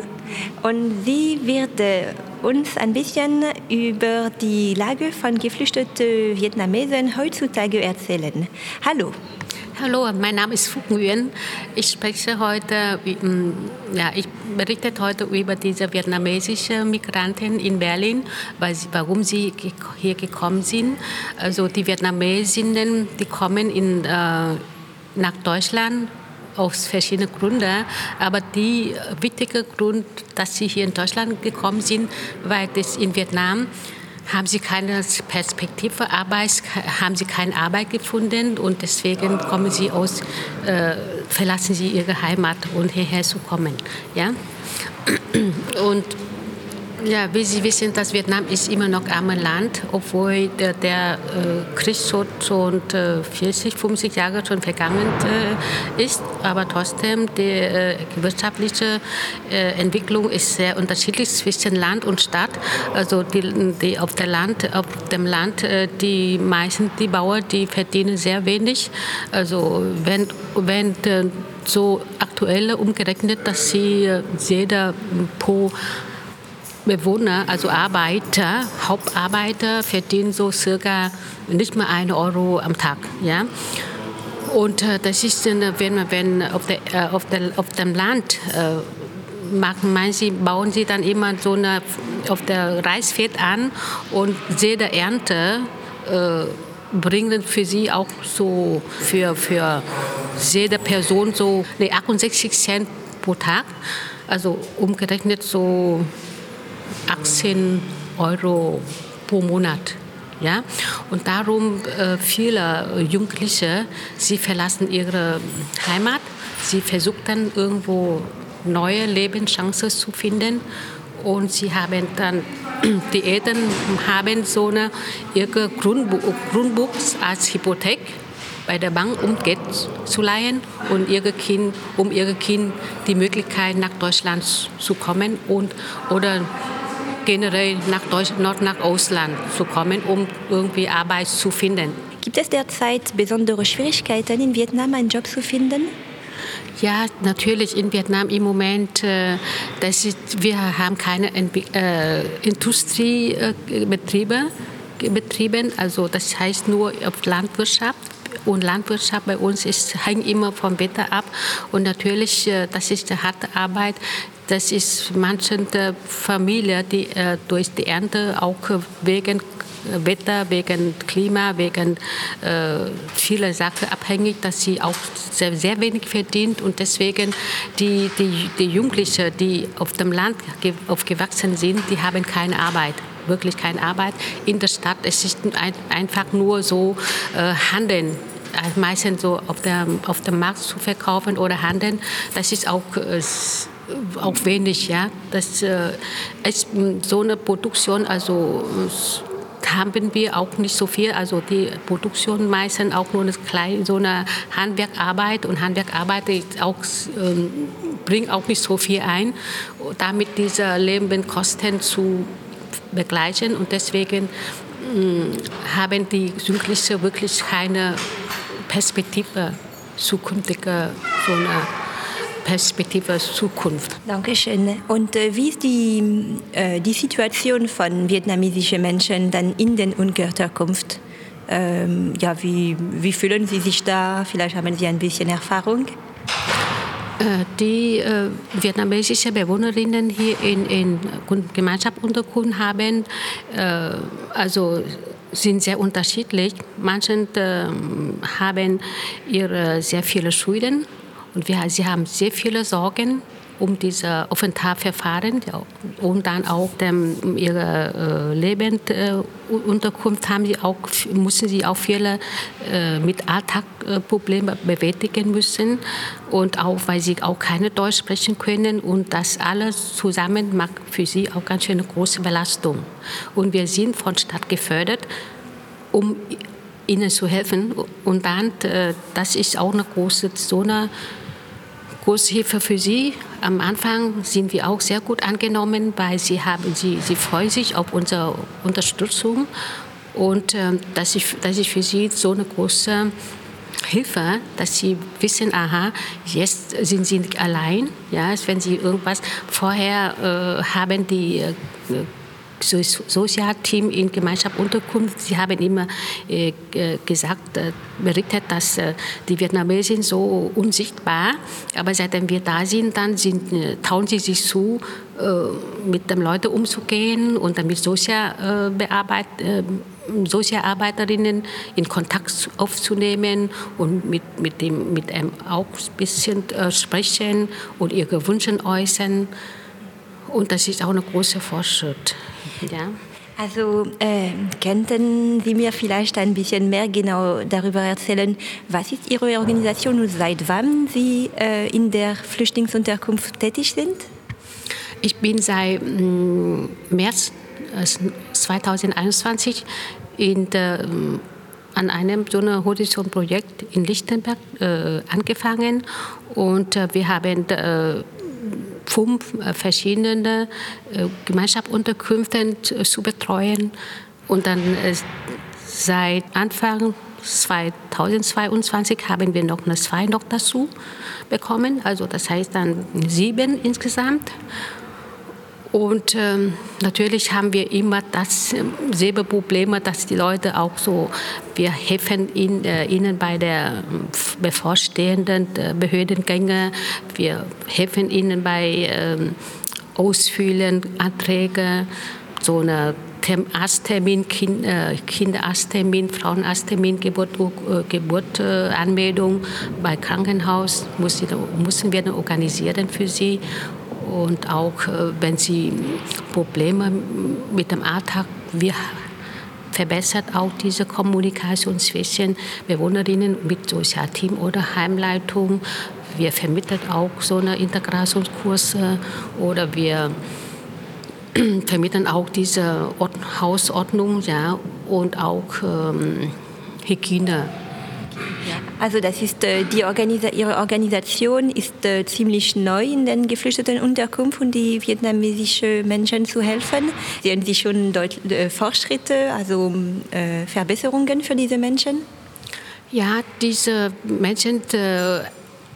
und sie wird äh, uns ein bisschen über die Lage von geflüchteten Vietnamesen heutzutage erzählen. Hallo. Hallo, mein Name ist Phuc Nguyen. Ich spreche heute, mm, ja, ich berichte heute über diese vietnamesische Migranten in Berlin, warum sie hier gekommen sind. Also die Vietnamesinnen, die kommen in, äh, nach Deutschland aus verschiedenen Gründen. Aber die wichtige Grund, dass sie hier in Deutschland gekommen sind, weil das in Vietnam haben sie keine Perspektive, Arbeit, haben sie keine Arbeit gefunden und deswegen kommen sie aus, äh, verlassen sie ihre Heimat, um hierher zu kommen. Ja? Und ja, wie Sie wissen, dass Vietnam ist immer noch armes Land, obwohl der, der Krieg schon, schon äh, 40, 50 Jahre schon vergangen äh, ist. Aber trotzdem, die äh, wirtschaftliche äh, Entwicklung ist sehr unterschiedlich zwischen Land und Stadt. Also die, die auf, Land, auf dem Land, die meisten, die Bauern, die verdienen sehr wenig. Also wenn, wenn so aktuell umgerechnet, dass sie jeder pro Bewohner, also Arbeiter, Hauptarbeiter verdienen so circa nicht mal einen Euro am Tag. Ja? Und äh, das ist, wenn man wenn auf, der, äh, auf, der, auf dem Land äh, machen manche, bauen sie dann immer so eine auf der Reisfeld an und jede Ernte äh, bringen für sie auch so für, für jede Person so nee, 68 Cent pro Tag. Also umgerechnet so 18 Euro pro Monat. Ja? Und darum äh, viele Jugendliche, sie verlassen ihre Heimat, sie versuchen dann irgendwo neue Lebenschancen zu finden und sie haben dann, die Eltern haben so eine, ihre Grundbuch, Grundbuch als Hypothek bei der Bank, um Geld zu leihen und ihre kind, um ihre Kind die Möglichkeit nach Deutschland zu kommen und oder generell nach Deutschland, nach Ausland zu kommen, um irgendwie Arbeit zu finden. Gibt es derzeit besondere Schwierigkeiten in Vietnam, einen Job zu finden? Ja, natürlich in Vietnam im Moment, äh, das ist, wir haben keine äh, Industriebetriebe, äh, betrieben, also das heißt nur auf Landwirtschaft. Und Landwirtschaft bei uns ist, hängt immer vom Wetter ab. Und natürlich, äh, das ist eine harte Arbeit. Das ist manchen Familien, die äh, durch die Ernte auch wegen Wetter, wegen Klima, wegen äh, vieler Sachen abhängig, dass sie auch sehr, sehr wenig verdient und deswegen die, die, die Jugendlichen, die auf dem Land ge aufgewachsen sind, die haben keine Arbeit wirklich keine Arbeit. In der Stadt es ist es ein, einfach nur so äh, Handeln meistens so auf, der, auf dem Markt zu verkaufen oder handeln. Das ist auch äh, auch wenig, ja. Das äh, ist so eine Produktion, also haben wir auch nicht so viel. Also die Produktion meistens auch nur eine kleine, so eine Handwerkarbeit und Handwerkarbeit auch, ähm, bringt auch nicht so viel ein, damit diese Lebenkosten zu begleichen und deswegen mh, haben die Jugendlichen wirklich keine Perspektive, zukünftige so eine Perspektive Zukunft. Dankeschön. Und äh, wie ist die, äh, die Situation von vietnamesischen Menschen dann in den Unterkunft? Ähm, ja, wie, wie fühlen Sie sich da? Vielleicht haben Sie ein bisschen Erfahrung. Die äh, vietnamesischen Bewohnerinnen hier in, in Gemeinschaftsunterkunft haben, äh, also sind sehr unterschiedlich. Manche äh, haben ihre sehr viele Schulden und wir, sie haben sehr viele Sorgen um diese Aufenthaltsverfahren und dann auch dem, ihre äh, Lebensunterkunft haben sie auch, mussten sie auch viele äh, mit Alltagsproblemen bewältigen müssen und auch weil sie auch keine Deutsch sprechen können und das alles zusammen macht für sie auch ganz schön eine große Belastung. Und wir sind von Stadt gefördert, um ihnen zu helfen. Und dann, äh, das ist auch eine große, so große Hilfe für sie. Am Anfang sind wir auch sehr gut angenommen, weil sie, haben, sie, sie freuen sich auf unsere Unterstützung. Und äh, das, ist, das ist für sie so eine große Hilfe, dass sie wissen, aha, jetzt sind sie nicht allein. Ja, wenn sie irgendwas vorher äh, haben die äh, Sozialteam in Gemeinschaft Unterkunft, sie haben immer äh, gesagt, äh, berichtet, dass äh, die Vietnamesen so unsichtbar, aber seitdem wir da sind, dann sind, äh, trauen sie sich zu, äh, mit den Leuten umzugehen und dann mit Sozialbearbeit äh, Sozialarbeiterinnen in Kontakt aufzunehmen und mit, mit, dem, mit einem auch ein bisschen sprechen und ihre Wünsche äußern. Und das ist auch ein großer Fortschritt. Ja. Also äh, könnten Sie mir vielleicht ein bisschen mehr genau darüber erzählen, was ist Ihre Organisation und seit wann Sie äh, in der Flüchtlingsunterkunft tätig sind? Ich bin seit mm, März 2021 in der, mm, an einem so einem Horizont-Projekt in Lichtenberg äh, angefangen und äh, wir haben äh, fünf äh, verschiedene äh, Gemeinschaftsunterkünfte zu betreuen. Und dann äh, seit Anfang 2022 haben wir noch eine zwei noch dazu bekommen. Also das heißt dann sieben insgesamt. Und ähm, natürlich haben wir immer dasselbe Problem, dass die Leute auch so, wir helfen in, äh, ihnen bei der bevorstehenden äh, Behördengänge, wir helfen ihnen bei ähm, Ausfüllen, Anträge, so eine Arzttermin, kind, äh, Kinderarzttermin, Frauenarzttermin, Geburt, äh, Geburtanmeldung bei Krankenhaus. Müssen, müssen wir organisieren für sie und auch äh, wenn sie Probleme mit dem Alltag, wir verbessert auch diese Kommunikation zwischen Bewohnerinnen mit Sozialteam oder Heimleitung. Wir vermitteln auch so eine Integrationskurse oder wir vermitteln auch diese Hausordnung ja, und auch ähm, Hygiene. Also das ist äh, die Organisa Ihre Organisation ist äh, ziemlich neu in den geflüchteten Unterkunft und die vietnamesischen Menschen zu helfen. Sehen Sie schon Deut äh, Fortschritte, also Verbesserungen für diese Menschen? Ja, diese Menschen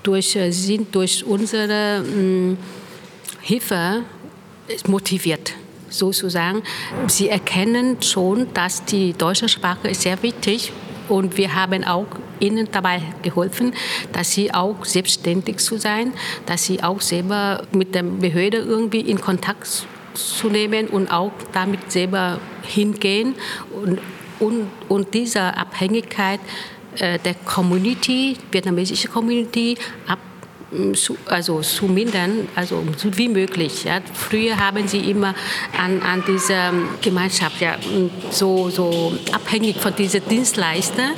durch, sind durch unsere mh, Hilfe motiviert sozusagen. Sie erkennen schon, dass die deutsche Sprache ist sehr wichtig und wir haben auch ihnen dabei geholfen, dass sie auch selbstständig zu sein, dass sie auch selber mit der Behörde irgendwie in Kontakt zu nehmen und auch damit selber hingehen. Und, und, und diese Abhängigkeit äh, der Community, vietnamesische Community, ab also zu mindern, also so wie möglich. Ja. Früher haben sie immer an, an dieser Gemeinschaft ja, so, so abhängig von diesen Dienstleister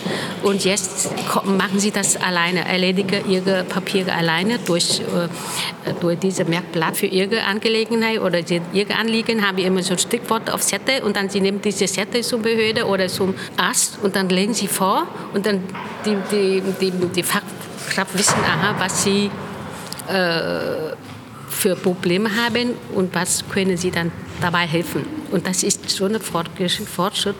und jetzt machen sie das alleine, erledigen ihre Papiere alleine durch, äh, durch diese Merkblatt für ihre Angelegenheit oder ihre Anliegen haben wir immer so ein Stichwort auf Zettel und dann sie nehmen diese Zettel zur Behörde oder zum Arzt und dann legen sie vor und dann die, die, die, die Fachkraft wissen, aha, was sie äh, für Probleme haben und was können sie dann dabei helfen. Und das ist so eine Fortschritt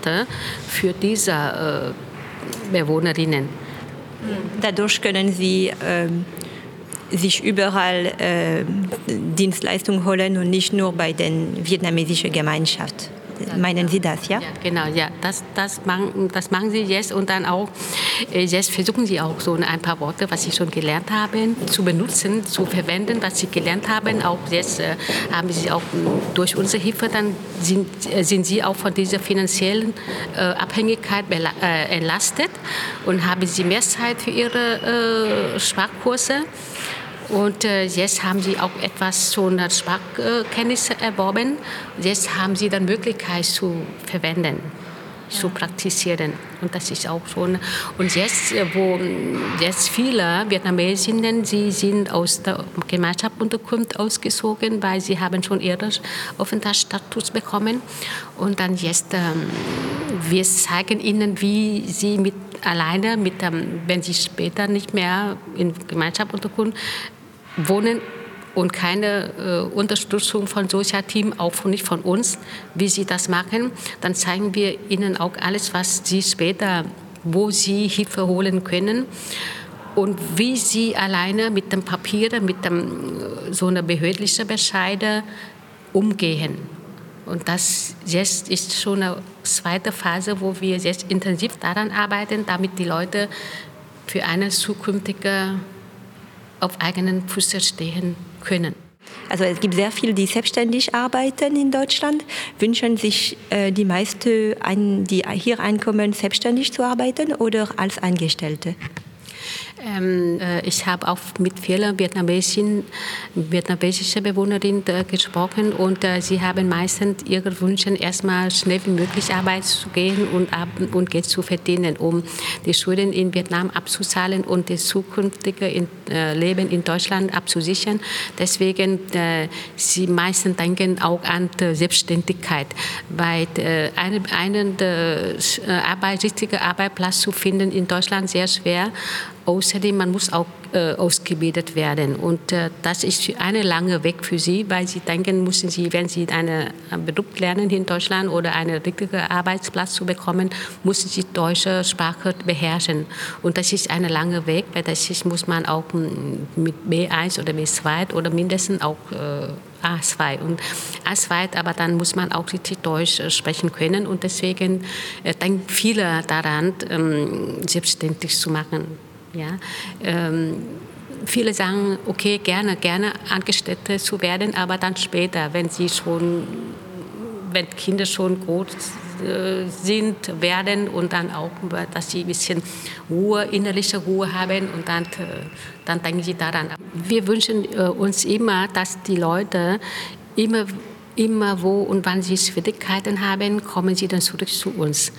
für diese äh, Bewohnerinnen. Dadurch können sie äh, sich überall äh, Dienstleistungen holen und nicht nur bei den vietnamesischen Gemeinschaften. Meinen Sie das, ja? ja genau, ja. Das, das, machen, das machen Sie jetzt und dann auch, äh, jetzt versuchen Sie auch so ein paar Worte, was Sie schon gelernt haben, zu benutzen, zu verwenden, was Sie gelernt haben. Auch jetzt äh, haben Sie auch durch unsere Hilfe, dann sind, äh, sind Sie auch von dieser finanziellen äh, Abhängigkeit äh, entlastet und haben Sie mehr Zeit für Ihre äh, Sprachkurse. Und äh, jetzt haben sie auch etwas so eine Sprachkenntnisse erworben. Jetzt haben sie dann Möglichkeit zu verwenden zu praktizieren. Und das ist auch schon. Und jetzt, äh, wo jetzt viele Vietnamesinnen, sie sind aus der Gemeinschaftsunterkunft ausgezogen, weil sie haben schon ihren Aufenthaltsstatus bekommen. Und dann jetzt, ähm, wir zeigen ihnen, wie sie mit alleine, mit, ähm, wenn sie später nicht mehr in Gemeinschaftsunterkunft wohnen, und keine äh, Unterstützung von Sozialteam, auch nicht von uns, wie sie das machen, dann zeigen wir ihnen auch alles, was sie später, wo sie Hilfe holen können und wie sie alleine mit dem Papier, mit dem, so einer behördlichen Bescheide umgehen. Und das jetzt ist schon eine zweite Phase, wo wir jetzt intensiv daran arbeiten, damit die Leute für eine zukünftige auf eigenen Füßen stehen können. Also es gibt sehr viele, die selbstständig arbeiten in Deutschland, wünschen sich äh, die meisten, die hier einkommen, selbstständig zu arbeiten oder als Angestellte. Ähm, äh, ich habe auch mit vielen vietnamesischen, vietnamesischen Bewohnerinnen äh, gesprochen und äh, sie haben meistens ihre Wünsche erstmal schnell wie möglich Arbeit zu gehen und, ab, und Geld zu verdienen, um die Schulden in Vietnam abzuzahlen und das zukünftige in, äh, Leben in Deutschland abzusichern. Deswegen äh, sie meistens denken auch an die Selbstständigkeit, weil äh, einen, einen Arbeit, richtigen Arbeitsplatz zu finden in Deutschland sehr schwer Außerdem, man muss auch äh, ausgebildet werden. Und äh, das ist ein langer Weg für sie, weil sie denken müssen, sie, wenn sie einen Beruf lernen in Deutschland oder einen richtigen Arbeitsplatz zu bekommen, müssen sie deutsche Sprache beherrschen. Und das ist ein langer Weg, weil das ist, muss man auch mit B1 oder B2 oder mindestens auch äh, A2 und A2, aber dann muss man auch richtig Deutsch äh, sprechen können und deswegen äh, denken viele daran, ähm, selbstständig zu machen. Ja? Ähm, viele sagen, okay, gerne, gerne Angestellte zu werden, aber dann später, wenn sie schon, wenn Kinder schon groß äh, sind, werden und dann auch, dass sie ein bisschen Ruhe, innerliche Ruhe haben und dann, äh, dann denken sie daran. Wir wünschen äh, uns immer, dass die Leute immer immer wo und wann sie Schwierigkeiten haben, kommen sie dann zurück zu uns.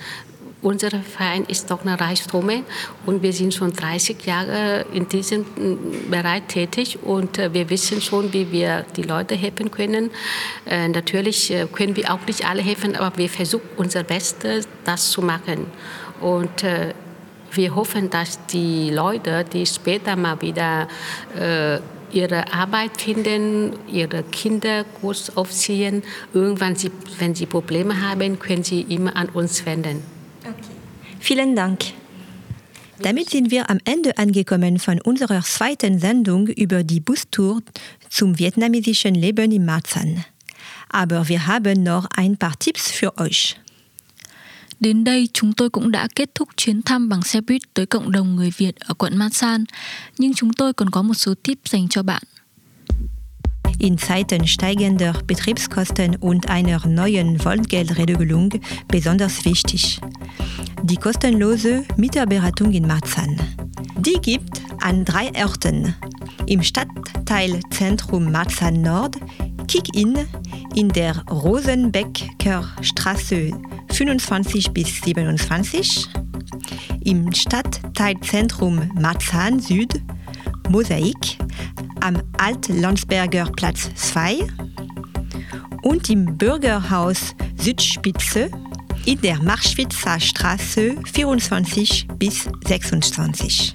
Unser Verein ist doch eine Reichstrome und wir sind schon 30 Jahre in diesem Bereich tätig und äh, wir wissen schon, wie wir die Leute helfen können. Äh, natürlich äh, können wir auch nicht alle helfen, aber wir versuchen unser Bestes, das zu machen. Und wir hoffen, dass die Leute, die später mal wieder ihre Arbeit finden, ihre Kinder groß aufziehen. Irgendwann, wenn sie Probleme haben, können sie immer an uns wenden. Vielen Dank. Damit sind wir am Ende angekommen von unserer zweiten Sendung über die Bustour zum vietnamesischen Leben im Marzahn. Aber wir haben noch ein paar Tipps für euch. Đến đây chúng tôi cũng đã kết thúc chuyến thăm bằng xe buýt tới cộng đồng người Việt ở quận Masan, nhưng chúng tôi còn có một số tip dành cho bạn. In Zeiten steigender Betriebskosten und einer neuen Wohngeldregelung besonders wichtig. Die kostenlose Mieterberatung in Marzahn. Die gibt an drei Orten. Im Stadtteilzentrum Marzahn Nord, Kick-In in der Rosenbecker Straße 25 bis 27, im Stadtteilzentrum Marzahn Süd, Mosaik am Alt-Landsberger Platz 2 und im Bürgerhaus Südspitze in der Marschwitzer Straße 24 bis 26.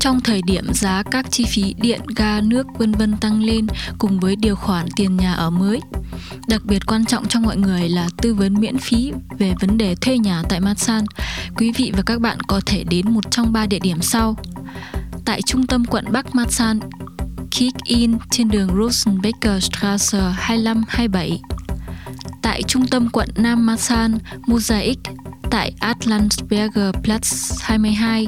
Trong thời điểm giá các chi phí điện, ga, nước vân vân tăng lên cùng với điều khoản tiền nhà ở mới, đặc biệt quan trọng cho mọi người là tư vấn miễn phí về vấn đề thuê nhà tại Masan. Quý vị và các bạn có thể đến một trong ba địa điểm sau tại trung tâm quận Bắc Masan, Kick-In trên đường Rosenbecker Straße 2527. Tại trung tâm quận Nam Masan, Mosaic tại Atlantsberger Platz 22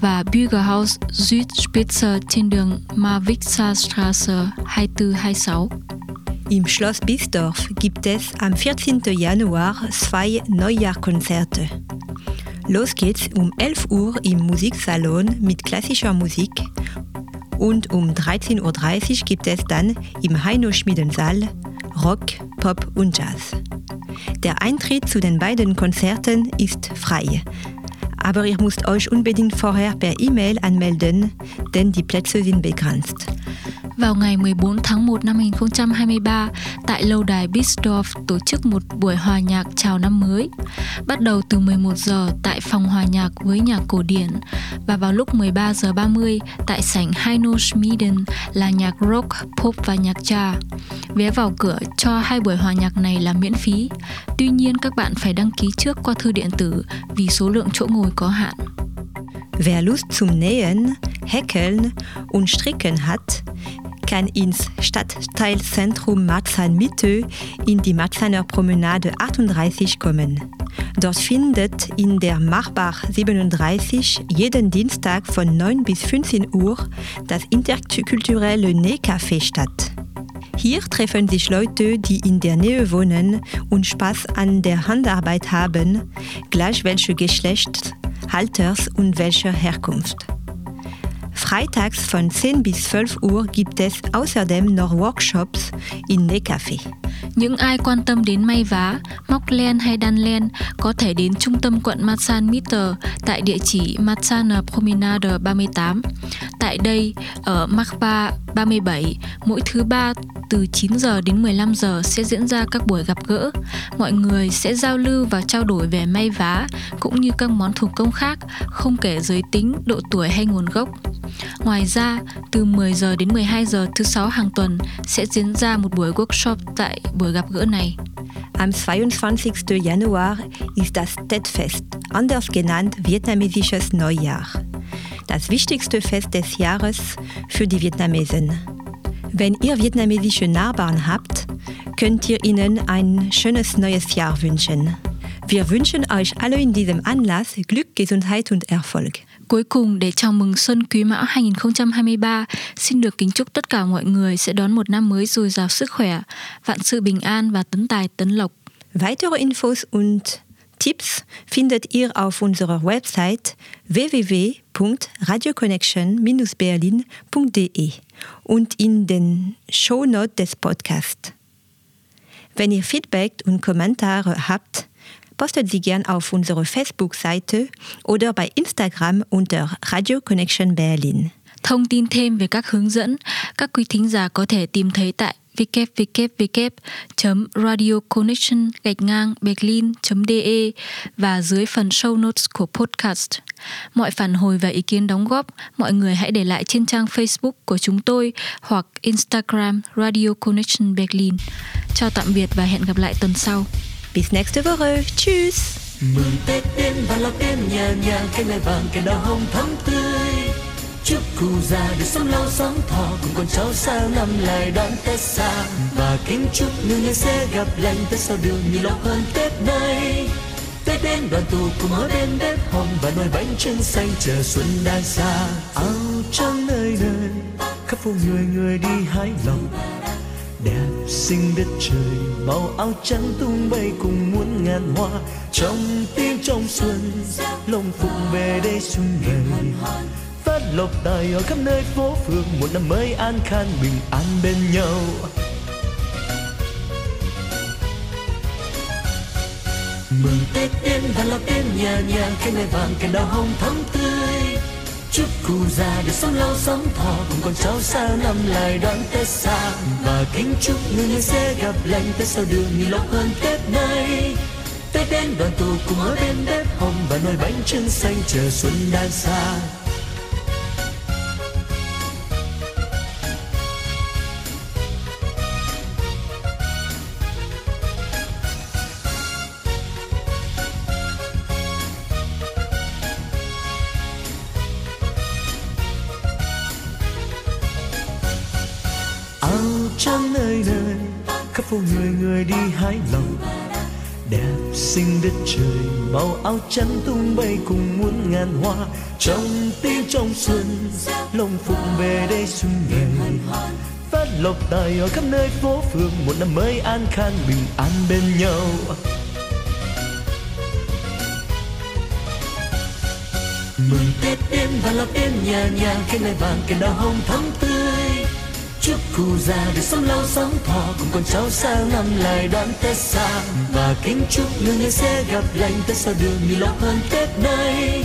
và Bürgerhaus Südspitze trên đường Marwitzer Straße 2426. Im Schloss Bisdorf gibt es am 14. Januar zwei Neujahrkonzerte. Los geht's um 11 Uhr im Musiksalon mit klassischer Musik Und um 13.30 Uhr gibt es dann im Heino Schmiedensaal Rock, Pop und Jazz. Der Eintritt zu den beiden Konzerten ist frei. Aber ihr müsst euch unbedingt vorher per E-Mail anmelden, denn die Plätze sind begrenzt. Vào ngày 14 tháng 1 năm 2023, tại lâu đài Bisdorf tổ chức một buổi hòa nhạc chào năm mới. Bắt đầu từ 11 giờ tại phòng hòa nhạc với nhạc cổ điển và vào lúc 13 giờ 30 tại sảnh Heino Schmieden là nhạc rock, pop và nhạc jazz. Vé vào cửa cho hai buổi hòa nhạc này là miễn phí. Tuy nhiên các bạn phải đăng ký trước qua thư điện tử vì số lượng chỗ ngồi có hạn. Wer Lust zum Nähen, Häkeln und Stricken hat, kann ins Stadtteilzentrum Marzahn-Mitte in die Marzaner Promenade 38 kommen. Dort findet in der Machbach 37 jeden Dienstag von 9 bis 15 Uhr das interkulturelle Nähcafé statt. Hier treffen sich Leute, die in der Nähe wohnen und Spaß an der Handarbeit haben, gleich welche Geschlechts, Alters und welcher Herkunft. Freitags von 10 bis 12 Uhr gibt es außerdem noch Workshops in Nähcafé. Những ai quan tâm đến may vá, móc len hay đan len có thể đến trung tâm quận Masan Mitter tại địa chỉ Matsana Promenade 38. Tại đây, ở Makba 37, mỗi thứ ba từ 9 giờ đến 15 giờ sẽ diễn ra các buổi gặp gỡ. Mọi người sẽ giao lưu và trao đổi về may vá cũng như các món thủ công khác, không kể giới tính, độ tuổi hay nguồn gốc. Ngoài ra, từ 10 giờ đến 12 giờ thứ sáu hàng tuần sẽ diễn ra một buổi workshop tại buổi gặp gỡ này. Am 22. Januar ist das Tedfest, anders genannt vietnamesisches Neujahr. Das wichtigste Fest des Jahres für die Vietnamesen. Wenn ihr vietnamesische Nachbarn habt, könnt ihr ihnen ein schönes neues Jahr wünschen. Wir wünschen euch alle in diesem Anlass Glück, Gesundheit und Erfolg. Cuối cùng để chào mừng Xuân Quý Mão 2023, xin được kính chúc tất cả mọi người sẽ đón một năm mới dồi dào sức khỏe, vạn sự bình an và tấn tài tấn lộc. Weitere Infos und Tipps findet ihr auf unserer Website www.radioconnection-berlin.de und in den Shownotes des Podcasts. Wenn ihr Feedback und Kommentare habt, postet sie gern auf unsere Facebook-Seite oder bei Instagram unter Radio Connection Berlin. Thông tin thêm về các hướng dẫn, các quý thính giả có thể tìm thấy tại www.radioconnection gạch ngang berlin.de và dưới phần show notes của podcast. Mọi phản hồi và ý kiến đóng góp, mọi người hãy để lại trên trang Facebook của chúng tôi hoặc Instagram Radio Connection Berlin. Chào tạm biệt và hẹn gặp lại tuần sau. Bis nächste Woche. Tschüss. Mừng Tết đến và lo đêm nhà nhà cánh mai vàng cánh đào hồng thắm tươi. Chúc cụ già được sống lâu sống thọ, cùng con cháu sang năm lại đón Tết xa. Và kính chúc người người sẽ gặp lành Tết sau đường nhiều lộc hơn Tết nay. Tết đến đoàn tụ cùng ở bên bếp hồng và nồi bánh trưng xanh chờ xuân đang xa. Áo trắng nơi nơi, khắp phố người người đi hái lòng xinh đất trời, màu áo trắng tung bay cùng muôn ngàn hoa. Trong tiếng trong xuân lòng phụng về đây xuân về phát lộc tài ở khắp nơi phố phường, một năm mới an khang bình an bên nhau. Mừng tết đến và lo tên nhà nhà cái mai vàng cái đào hồng thắm tươi chúc cụ già được sống lâu sống thọ, cùng con cháu xa năm lại đón tết xa. Và kính chúc người người sẽ gặp lành tết sau đường nhiều lộc hơn tết nay. Tết đến đoàn tụ cùng ở bên bếp hồng và nồi bánh trưng xanh chờ xuân đang xa. Xinh đất trời, màu áo trắng tung bay cùng muôn ngàn hoa. Trong tiếng trong xuân lồng phục về đây xuân về phát lộc tài ở khắp nơi phố phường, một năm mới an khang bình an bên nhau. Mừng tết đến và lọc êm nhà nhà cái này vàng cái đào hồng thắm tươi chúc cụ già để sống lâu sống thọ. Cùng con cháu sang năm lại đón tết xa. Và kính chúc người người sẽ gặp lành. Tết sau đường nhiều lộc hơn tết nay.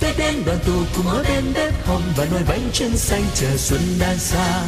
Tết đến đoàn tụ cùng ở bên bếp hồng. Và nồi bánh trưng xanh chờ xuân đang xa.